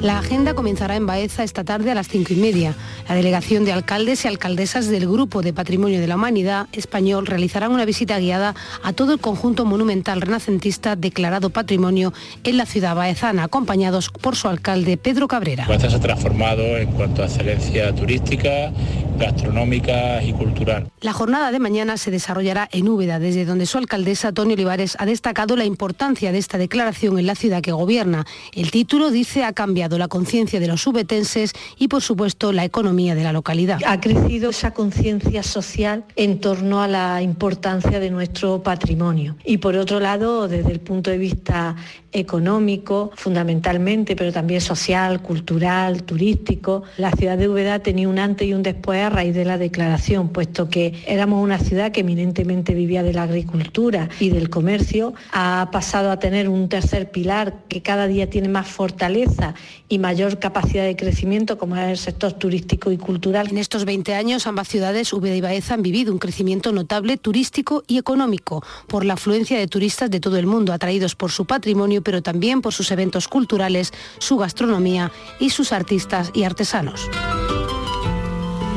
La agenda comenzará en Baeza esta tarde a las cinco y media. La delegación de alcaldes y alcaldesas del Grupo de Patrimonio de la Humanidad español realizarán una visita guiada a todo el conjunto monumental renacentista declarado patrimonio en la ciudad baezana, acompañados por su alcalde Pedro Cabrera. Baeza se ha transformado en cuanto a excelencia turística, gastronómica y cultural. La jornada de mañana se desarrollará en Úbeda, desde donde su alcaldesa, Tony Olivares, ha destacado la importancia de esta declaración en la ciudad que gobierna. El título, dice, ha cambiado la conciencia de los ubetenses y, por supuesto, la economía de la localidad. Ha crecido esa conciencia social en torno a la importancia de nuestro patrimonio. Y por otro lado, desde el punto de vista económico, fundamentalmente, pero también social, cultural, turístico, la ciudad de Úbeda tenía un antes y un después a raíz de la declaración, puesto que éramos una ciudad que eminentemente vivía de la agricultura y del comercio, ha pasado a tener un tercer pilar que cada día tiene más fortaleza y mayor capacidad de crecimiento, como es el sector turístico y cultural. En estos 20 años, ambas ciudades, Úbeda y Baeza, han vivido un crecimiento notable turístico y económico por la afluencia de turistas de todo el mundo, atraídos por su patrimonio, pero también por sus eventos culturales, su gastronomía y sus artistas y artesanos.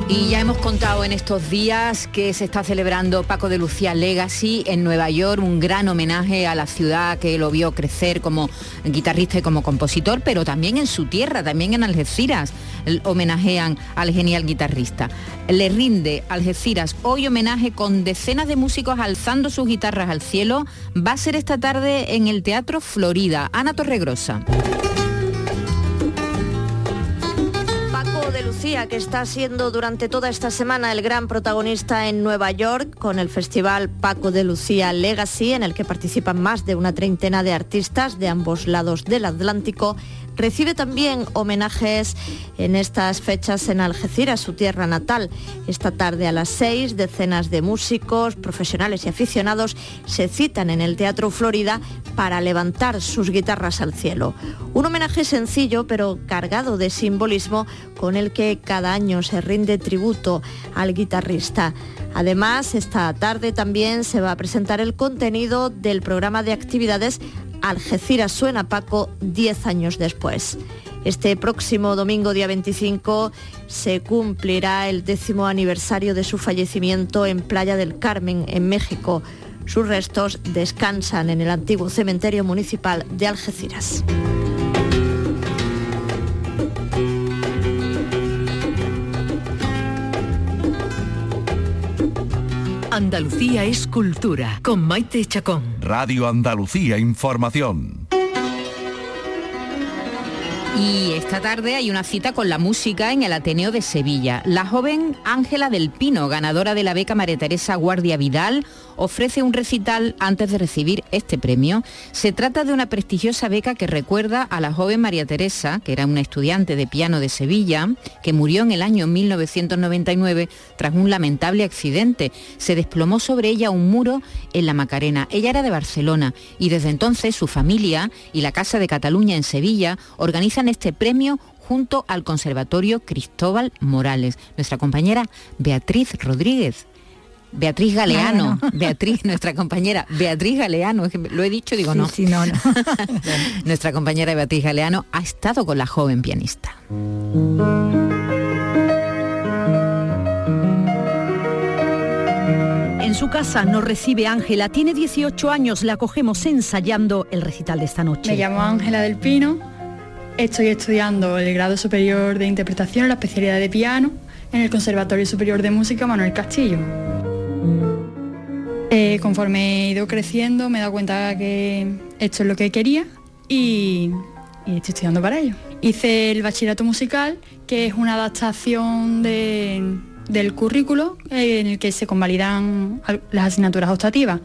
Y ya hemos contado en estos días que se está celebrando Paco de Lucía Legacy en Nueva York, un gran homenaje a la ciudad que lo vio crecer como guitarrista y como compositor, pero también en su tierra, también en Algeciras homenajean al genial guitarrista. Le rinde Algeciras hoy homenaje con decenas de músicos alzando sus guitarras al cielo. Va a ser esta tarde en el Teatro Florida. Ana Torregrosa. Paco de Lucía, que está siendo durante toda esta semana el gran protagonista en Nueva York con el festival Paco de Lucía Legacy, en el que participan más de una treintena de artistas de ambos lados del Atlántico, recibe también homenajes en estas fechas en Algeciras, su tierra natal. Esta tarde a las seis, decenas de músicos, profesionales y aficionados se citan en el Teatro Florida para levantar sus guitarras al cielo. Un homenaje sencillo pero cargado de simbolismo con el que cada año se rinde tributo al guitarrista. Además, esta tarde también se va a presentar el contenido del programa de actividades Algeciras suena Paco 10 años después. Este próximo domingo, día 25, se cumplirá el décimo aniversario de su fallecimiento en Playa del Carmen, en México. Sus restos descansan en el antiguo cementerio municipal de Algeciras. Andalucía es cultura con Maite Chacón. Radio Andalucía Información. Y esta tarde hay una cita con la música en el Ateneo de Sevilla. La joven Ángela del Pino, ganadora de la beca María Teresa Guardia Vidal, ofrece un recital antes de recibir este premio. Se trata de una prestigiosa beca que recuerda a la joven María Teresa, que era una estudiante de piano de Sevilla, que murió en el año 1999 tras un lamentable accidente. Se desplomó sobre ella un muro en la Macarena. Ella era de Barcelona y desde entonces su familia y la Casa de Cataluña en Sevilla organizan este premio junto al Conservatorio Cristóbal Morales. Nuestra compañera Beatriz Rodríguez. Beatriz Galeano, Beatriz, nuestra compañera Beatriz Galeano, es que lo he dicho, digo Sí, no. sí, no, no. nuestra compañera Beatriz Galeano ha estado con la joven pianista. En su casa nos recibe Ángela, tiene 18 años, la cogemos ensayando el recital de esta noche. Me llamo Ángela del Pino, estoy estudiando el grado superior de interpretación, la especialidad de piano, en el Conservatorio Superior de Música Manuel Castillo. Eh, conforme he ido creciendo me he dado cuenta que esto es lo que quería y, estoy estudiando para ello. Hice el bachillerato musical, que es una adaptación de, del currículo en el que se convalidan las asignaturas optativas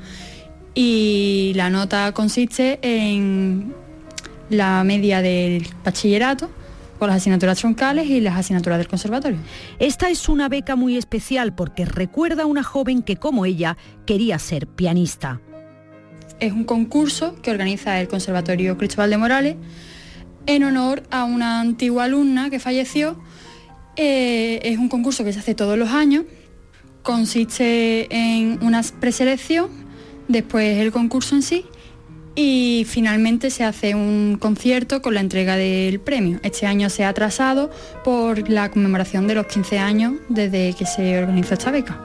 y la nota consiste en la media del bachillerato con las asignaturas troncales y las asignaturas del conservatorio. Esta es una beca muy especial porque recuerda a una joven que como ella quería ser pianista. Es un concurso que organiza el Conservatorio Cristóbal de Morales en honor a una antigua alumna que falleció. Eh, es un concurso que se hace todos los años. Consiste en una preselección, después el concurso en sí y finalmente se hace un concierto con la entrega del premio. Este año se ha atrasado por la conmemoración de los 15 años desde que se organizó esta beca.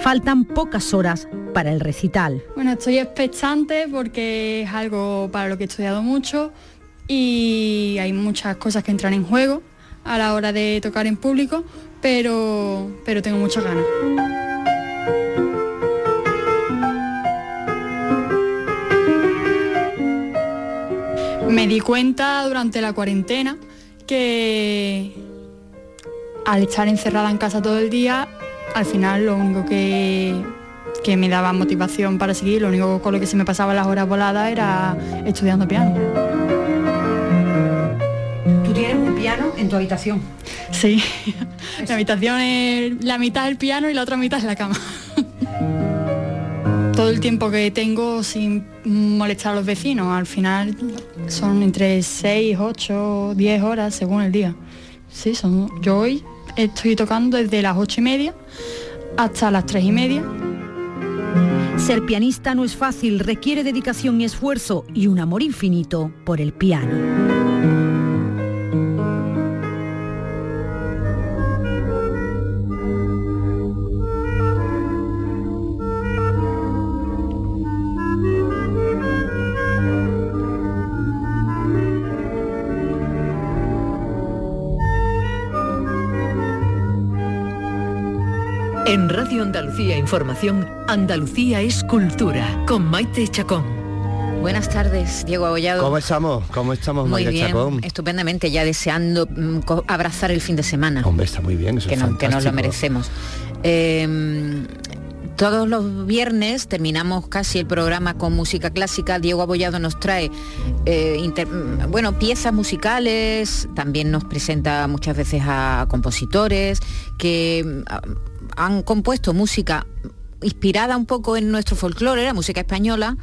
Faltan pocas horas para el recital. Bueno, estoy expectante porque es algo para lo que he estudiado mucho y hay muchas cosas que entran en juego a la hora de tocar en público, pero, pero tengo muchas ganas. Me di cuenta durante la cuarentena que al estar encerrada en casa todo el día, al final lo único que, que me daba motivación para seguir, lo único con lo que se me pasaba las horas voladas era estudiando piano. ¿Tú tienes un piano en tu habitación? Sí, la habitación es la mitad del piano y la otra mitad es la cama todo el tiempo que tengo sin molestar a los vecinos. Al final son entre 6, 8, 10 horas según el día. Sí, son, yo hoy estoy tocando desde las 8 y media hasta las 3 y media. Ser pianista no es fácil, requiere dedicación y esfuerzo y un amor infinito por el piano. En Radio Andalucía Información, Andalucía es cultura, con Maite Chacón. Buenas tardes, Diego Abollado. ¿Cómo estamos? ¿Cómo estamos, Muy bien, Chacón? estupendamente, ya deseando mm, abrazar el fin de semana. Hombre, está muy bien, eso que, es no- que nos lo merecemos. Eh, todos los viernes terminamos casi el programa con música clásica. Diego Abollado nos trae eh, inter- mm, bueno, piezas musicales, también nos presenta muchas veces a compositores que mm, a- han compuesto música inspirada un poco en nuestro folclore, la música española,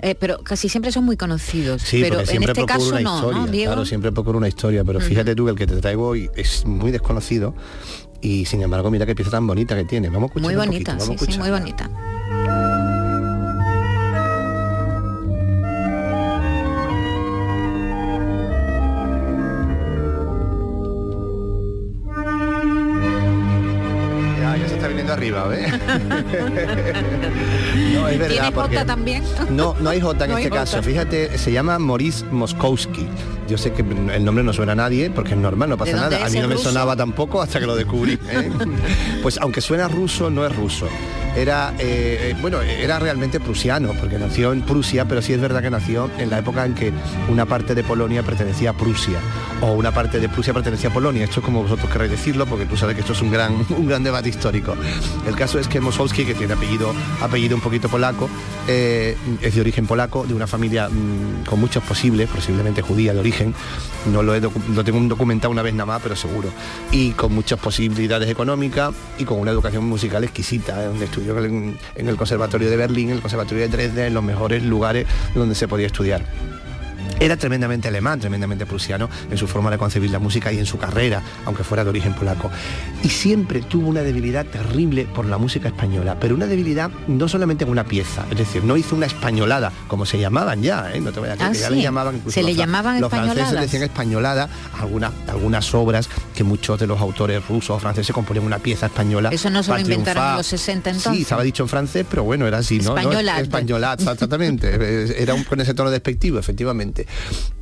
eh, pero casi siempre son muy conocidos. Sí, pero en este caso una no, historia. ¿no, Diego? Claro, siempre procuro una historia, pero fíjate tú que el que te traigo hoy es muy desconocido y sin embargo mira qué pieza tan bonita que tiene. Vamos a escuchar Muy un bonita, poquito, sí, sí, muy bonita. Arriba, ¿ves? no, es verdad, ¿Tiene porque... jota también? No, no hay J en No este jota. caso. Fíjate, se llama Maurice Moskowski. Yo sé que el nombre no suena a nadie, porque es normal, no pasa ¿De dónde nada. A mí no ¿Es me sonaba tampoco hasta que lo descubrí. ¿eh? pues aunque suena ruso, no es ruso. Era, eh, eh, bueno, era realmente prusiano, porque nació en Prusia, pero sí es verdad que nació en la época en que una parte de Polonia pertenecía a Prusia, o una parte de Prusia pertenecía a Polonia. Esto es como vosotros queréis decirlo, porque tú sabes que esto es un gran, un gran debate histórico. El caso es que Mosowski, que tiene apellido, apellido un poquito polaco, eh, es de origen polaco, de una familia mm, con muchos posibles, posiblemente judía de origen, no lo, he lo tengo documentado una vez nada más, pero seguro, y con muchas posibilidades económicas y con una educación musical exquisita, ¿eh? donde estudió el, en el Conservatorio de Berlín, en el Conservatorio de Dresde, en los mejores lugares donde se podía estudiar. Era tremendamente alemán, tremendamente prusiano en su forma de concebir la música y en su carrera, aunque fuera de origen polaco. Y siempre tuvo una debilidad terrible por la música española, pero una debilidad no solamente en una pieza, es decir, no hizo una españolada, como se llamaban ya, ¿eh? no te voy a decir Ah, que ya sí. le llamaban incluso Se le los llamaban Los franceses decían españolada, algunas, algunas obras que muchos de los autores rusos o franceses componían una pieza española. Eso no se lo inventaron en los 60 Sí, entonces. estaba dicho en francés, pero bueno, era así, ¿no? Españolad. ¿no? Exactamente. Era un, con ese tono despectivo, efectivamente.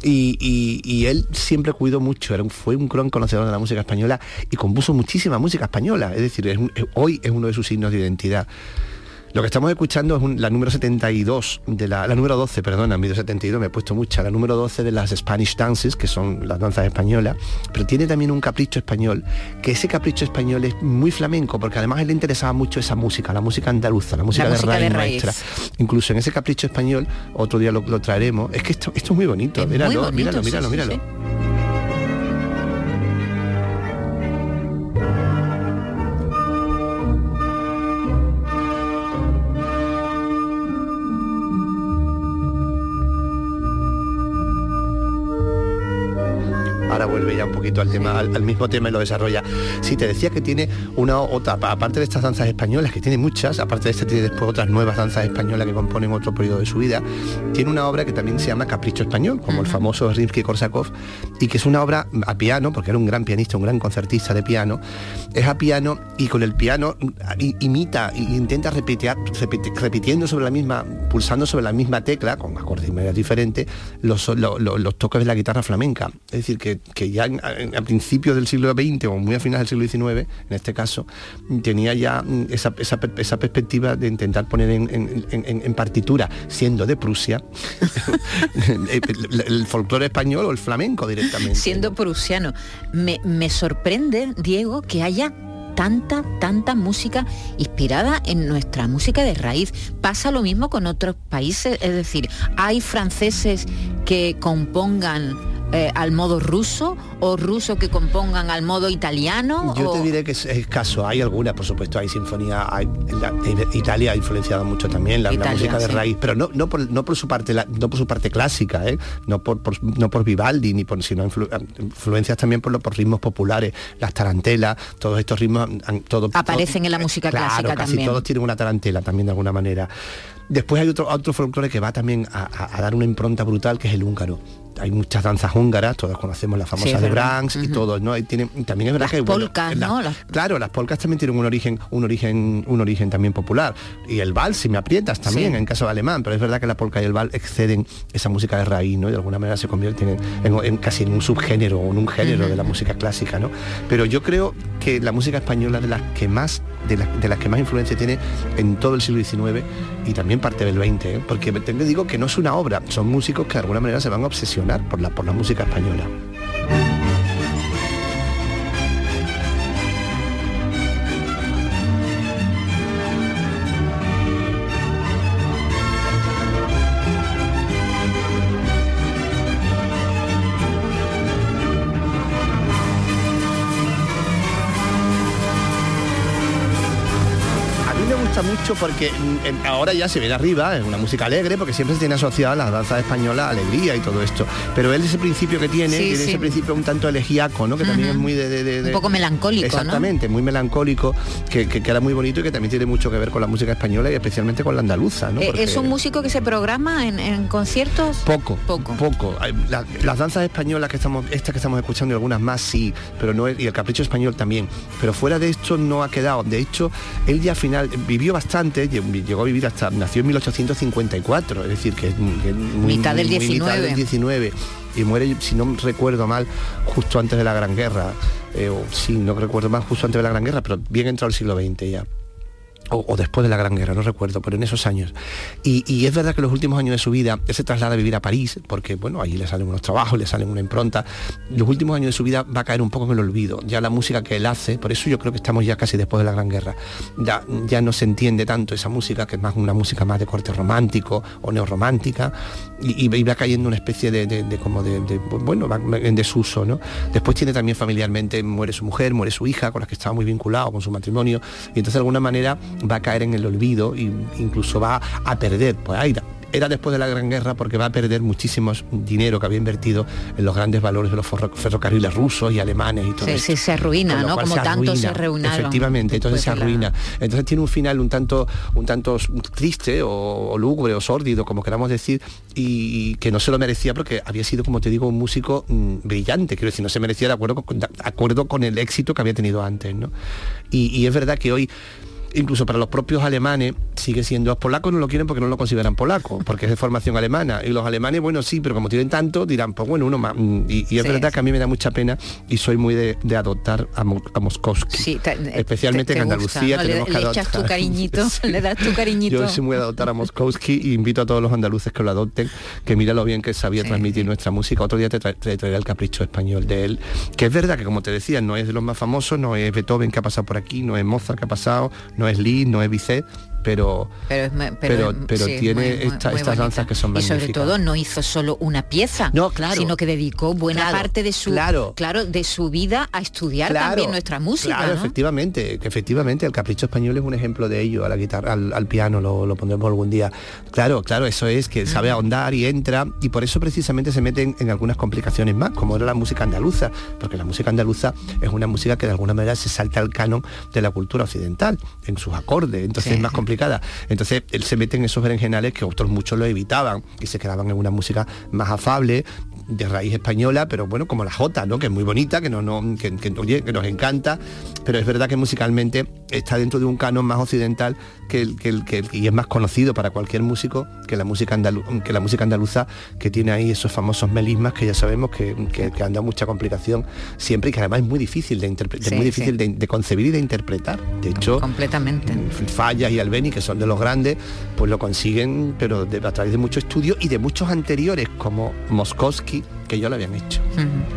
Y, él siempre cuidó mucho, era un- fue un gran conocedor de la música española y compuso muchísima música española. Es decir, hoy es uno de sus signos de identidad. Lo que estamos escuchando es un- la número 72, de la, la número 12, perdona, medio 72, me he puesto mucha, la número 12 de las Spanish Dances, que son las danzas españolas, pero tiene también un capricho español, que ese capricho español es muy flamenco, porque además a él le interesaba mucho esa música, la música andaluza, la música, La de, música raíz de raíz. maestra. Incluso en ese capricho español, otro día lo, lo traeremos, es que esto, esto es muy bonito, Es muy míralo, bonito, míralo, míralo, sí, míralo. sí. Vuelve ya un poquito al tema, al, al mismo tema y lo desarrolla. Sí, te decía que tiene una otra, pa- aparte de estas danzas españolas, que tiene muchas, aparte de este tiene después otras nuevas danzas españolas que componen otro periodo de su vida, tiene una obra que también se llama Capricho Español, como el famoso Rimsky-Korsakov, y que es una obra a piano, porque era un gran pianista, un gran concertista de piano, es a piano y con el piano imita e intenta repetir, repiti- repitiendo sobre la misma, pulsando sobre la misma tecla, con acordes y medias diferentes, los, lo- lo- los toques de la guitarra flamenca. Es decir, que, que ya a principios del siglo XX o muy a finales del siglo XIX, en este caso, tenía ya mm, esa, esa esa perspectiva de intentar poner en, en- en- en partitura, siendo de Prusia, el, el folclore español o el flamenco directamente. siendo prusiano. Me, me sorprende, Diego, que haya tanta, tanta música inspirada en nuestra música de raíz. Pasa lo mismo con otros países, es decir, hay franceses que compongan eh, al modo ruso o rusos que compongan al modo italiano. Yo o- te diré que es escaso. Hay algunas, por supuesto, hay sinfonía. Hay, la- eh, Italia ha influenciado mucho también la, música de sí. raíz, pero no, no, por, no por su parte la- no por su parte clásica, ¿eh? no por, por- no por Vivaldi ni por sino influ- influencias también por, lo- por ritmos populares, las tarantelas, todos estos ritmos todo, Aparecen todo- en la música claro, clásica casi también. todos tienen una tarantela también de alguna manera. Después hay otro, otro folclore que va también a, a- a dar una impronta brutal, que es el húngaro. Hay muchas danzas húngaras, todos conocemos la famosa Sí, es de. Branks y todos, ¿no? Y tienen, también es verdad Las que polcas, ¿no? Las- Claro, las polcas también tienen un origen, un origen, un origen también popular. Y el vals, si me aprietas también, Sí. en caso de alemán, pero es verdad que la polca y el vals exceden esa música de raíz, ¿no? Y de alguna manera se convierten en, en- en casi en un subgénero o en un género de la música clásica, ¿no? Pero yo creo que la música española es de las que más, de, las- de las que más influencia tiene en todo el siglo XIX y también parte del XX, ¿eh? porque te digo que no es una obra, son músicos que de alguna manera se van a obsesionar por la, por la música española. Mucho porque mm, ahora ya se viene arriba, es una música alegre, porque siempre se tiene asociada a la danza española, alegría y todo esto. Pero él ese principio que tiene, Sí, tiene sí. ese principio un tanto elegíaco, ¿no? Que también es muy de, de- de- Un poco melancólico, ¿no? Exactamente, muy melancólico, que, que queda muy bonito y que también tiene mucho que ver con la música española y especialmente con la andaluza, ¿no? Eh, Porque- ¿Es un músico que se programa en, en conciertos? poco, Poco. poco. La- las danzas españolas que estamos, estas que estamos escuchando y algunas más sí, pero no es- y el capricho español también. Pero fuera de esto no ha quedado. De hecho, él ya al final vivió bastante, lle- llegó a vivir hasta, nació en 1854, es decir, que es muy- que es muy, Mitad del muy- muy mitad 19. del 19 y muere, si no recuerdo mal, justo antes de la Gran Guerra. Eh, o sí, no recuerdo mal, justo antes de la Gran Guerra, pero bien entrado el siglo XX ya o, después de la Gran Guerra, no recuerdo, pero en esos años. Y, es verdad que los últimos años de su vida, él se traslada a vivir a París, porque bueno, ahí le salen unos trabajos, le salen una impronta. Los últimos años de su vida va a caer un poco en el olvido. Ya la música que él hace, por eso yo creo que estamos ya casi después de la Gran Guerra, ya, ya no se entiende tanto esa música, que es más una música más de corte romántico o neorromántica, y, y va cayendo una especie de, como de, de, bueno, va en desuso, ¿no? Después tiene también familiarmente, muere su mujer, muere su hija, con la que estaba muy vinculado, con su matrimonio, y entonces de alguna manera va a caer en el olvido e incluso va a perder, pues ahí era después de la Gran Guerra porque va a perder muchísimos dinero que había invertido en los grandes valores de los ferro- ferrocarriles rusos y alemanes y todo Sí, sí, se arruina, ¿no? Como tanto se arruinaron Efectivamente, entonces se la- arruina. Entonces tiene un final un tanto, un tanto triste o, o lúgubre o sórdido, como queramos decir, y, y que no se lo merecía porque había sido, como te digo, un músico mm, brillante. Quiero decir, no se merecía de acuerdo con, de acuerdo con el éxito que había tenido antes, ¿no? Y, y es verdad que hoy incluso para los propios alemanes sigue siendo los polacos no lo quieren porque no lo consideran polaco, porque es de formación alemana. Y los alemanes, bueno, sí, pero como tienen tanto, dirán, pues bueno, uno más. Mm, Y, y es Sí, verdad que a mí me da mucha pena y soy muy de, de adoptar a, Mo- a Moskovsky. Sí, te- Especialmente te- en Andalucía ¿no? tenemos le, que le echas tu cariñito, le das tu cariñito. Yo soy muy de adoptar a Moskovsky y invito a todos los andaluces que lo adopten, que mira lo bien que sabía transmitir nuestra música. Otro día te, tra- te traeré el capricho español de él, que es verdad que como te decía, no es de los más famosos, no es Beethoven que ha pasado por aquí, no es Mozart que ha pasado, no es Liszt, no es Bizet, pero pero, pero, es- pero sí, tiene muy- muy- esta- muy estas danzas que son y magníficas. sobre todo no hizo solo una pieza No, claro. sino que dedicó buena Claro, parte de su claro. de su vida a estudiar también nuestra música Claro, ¿no? efectivamente, que efectivamente el capricho español es un ejemplo de ello, a la guitarra, al, al piano lo, lo pondremos algún día. Claro, claro, eso es que sabe ahondar y entra, y por eso precisamente se meten en algunas complicaciones más, como era la música andaluza, porque la música andaluza es una música que de alguna manera se salta al canon de la cultura occidental, en sus acordes, entonces Sí. es más Entonces él se mete en esos berenjenales que otros muchos lo evitaban y se quedaban en una música más afable, de raíz española, pero bueno, como la Jota, ¿no? Que es muy bonita, que, no, no, que, oye, que nos encanta, pero es verdad que musicalmente está dentro de un canon más occidental que el, que el- que el- y es más conocido para cualquier músico que la música andalu- que la música andaluza que tiene ahí esos famosos melismas que ya sabemos que, que, que han dado mucha complicación siempre y que además es muy difícil de Sí, muy difícil sí. de, de concebir y de interpretar. De hecho, completamente Fallas y Albeni, que son de los grandes, pues lo consiguen, pero de- a través de mucho estudio y de muchos anteriores, como Moskovsky, que ya lo habían hecho.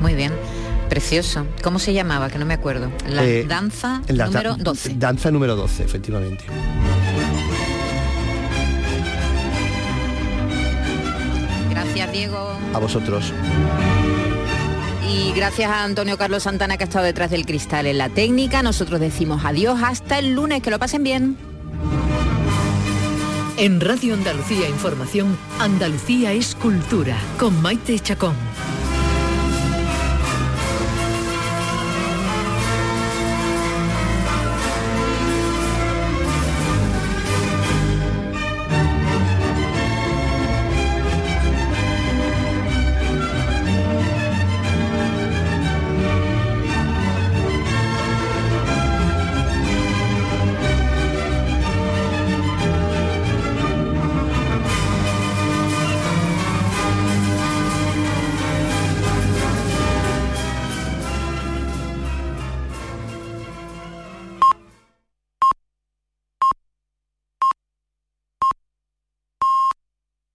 Muy bien precioso cómo se llamaba que no me acuerdo la Eh, danza la número da- 12 Danza número 12, efectivamente. gracias Diego A vosotros. Y gracias a Antonio Carlos Santana que ha estado detrás del cristal en la técnica. Nosotros decimos adiós hasta el lunes. Que lo pasen bien. En Radio Andalucía Información, Andalucía es cultura, con Maite Chacón.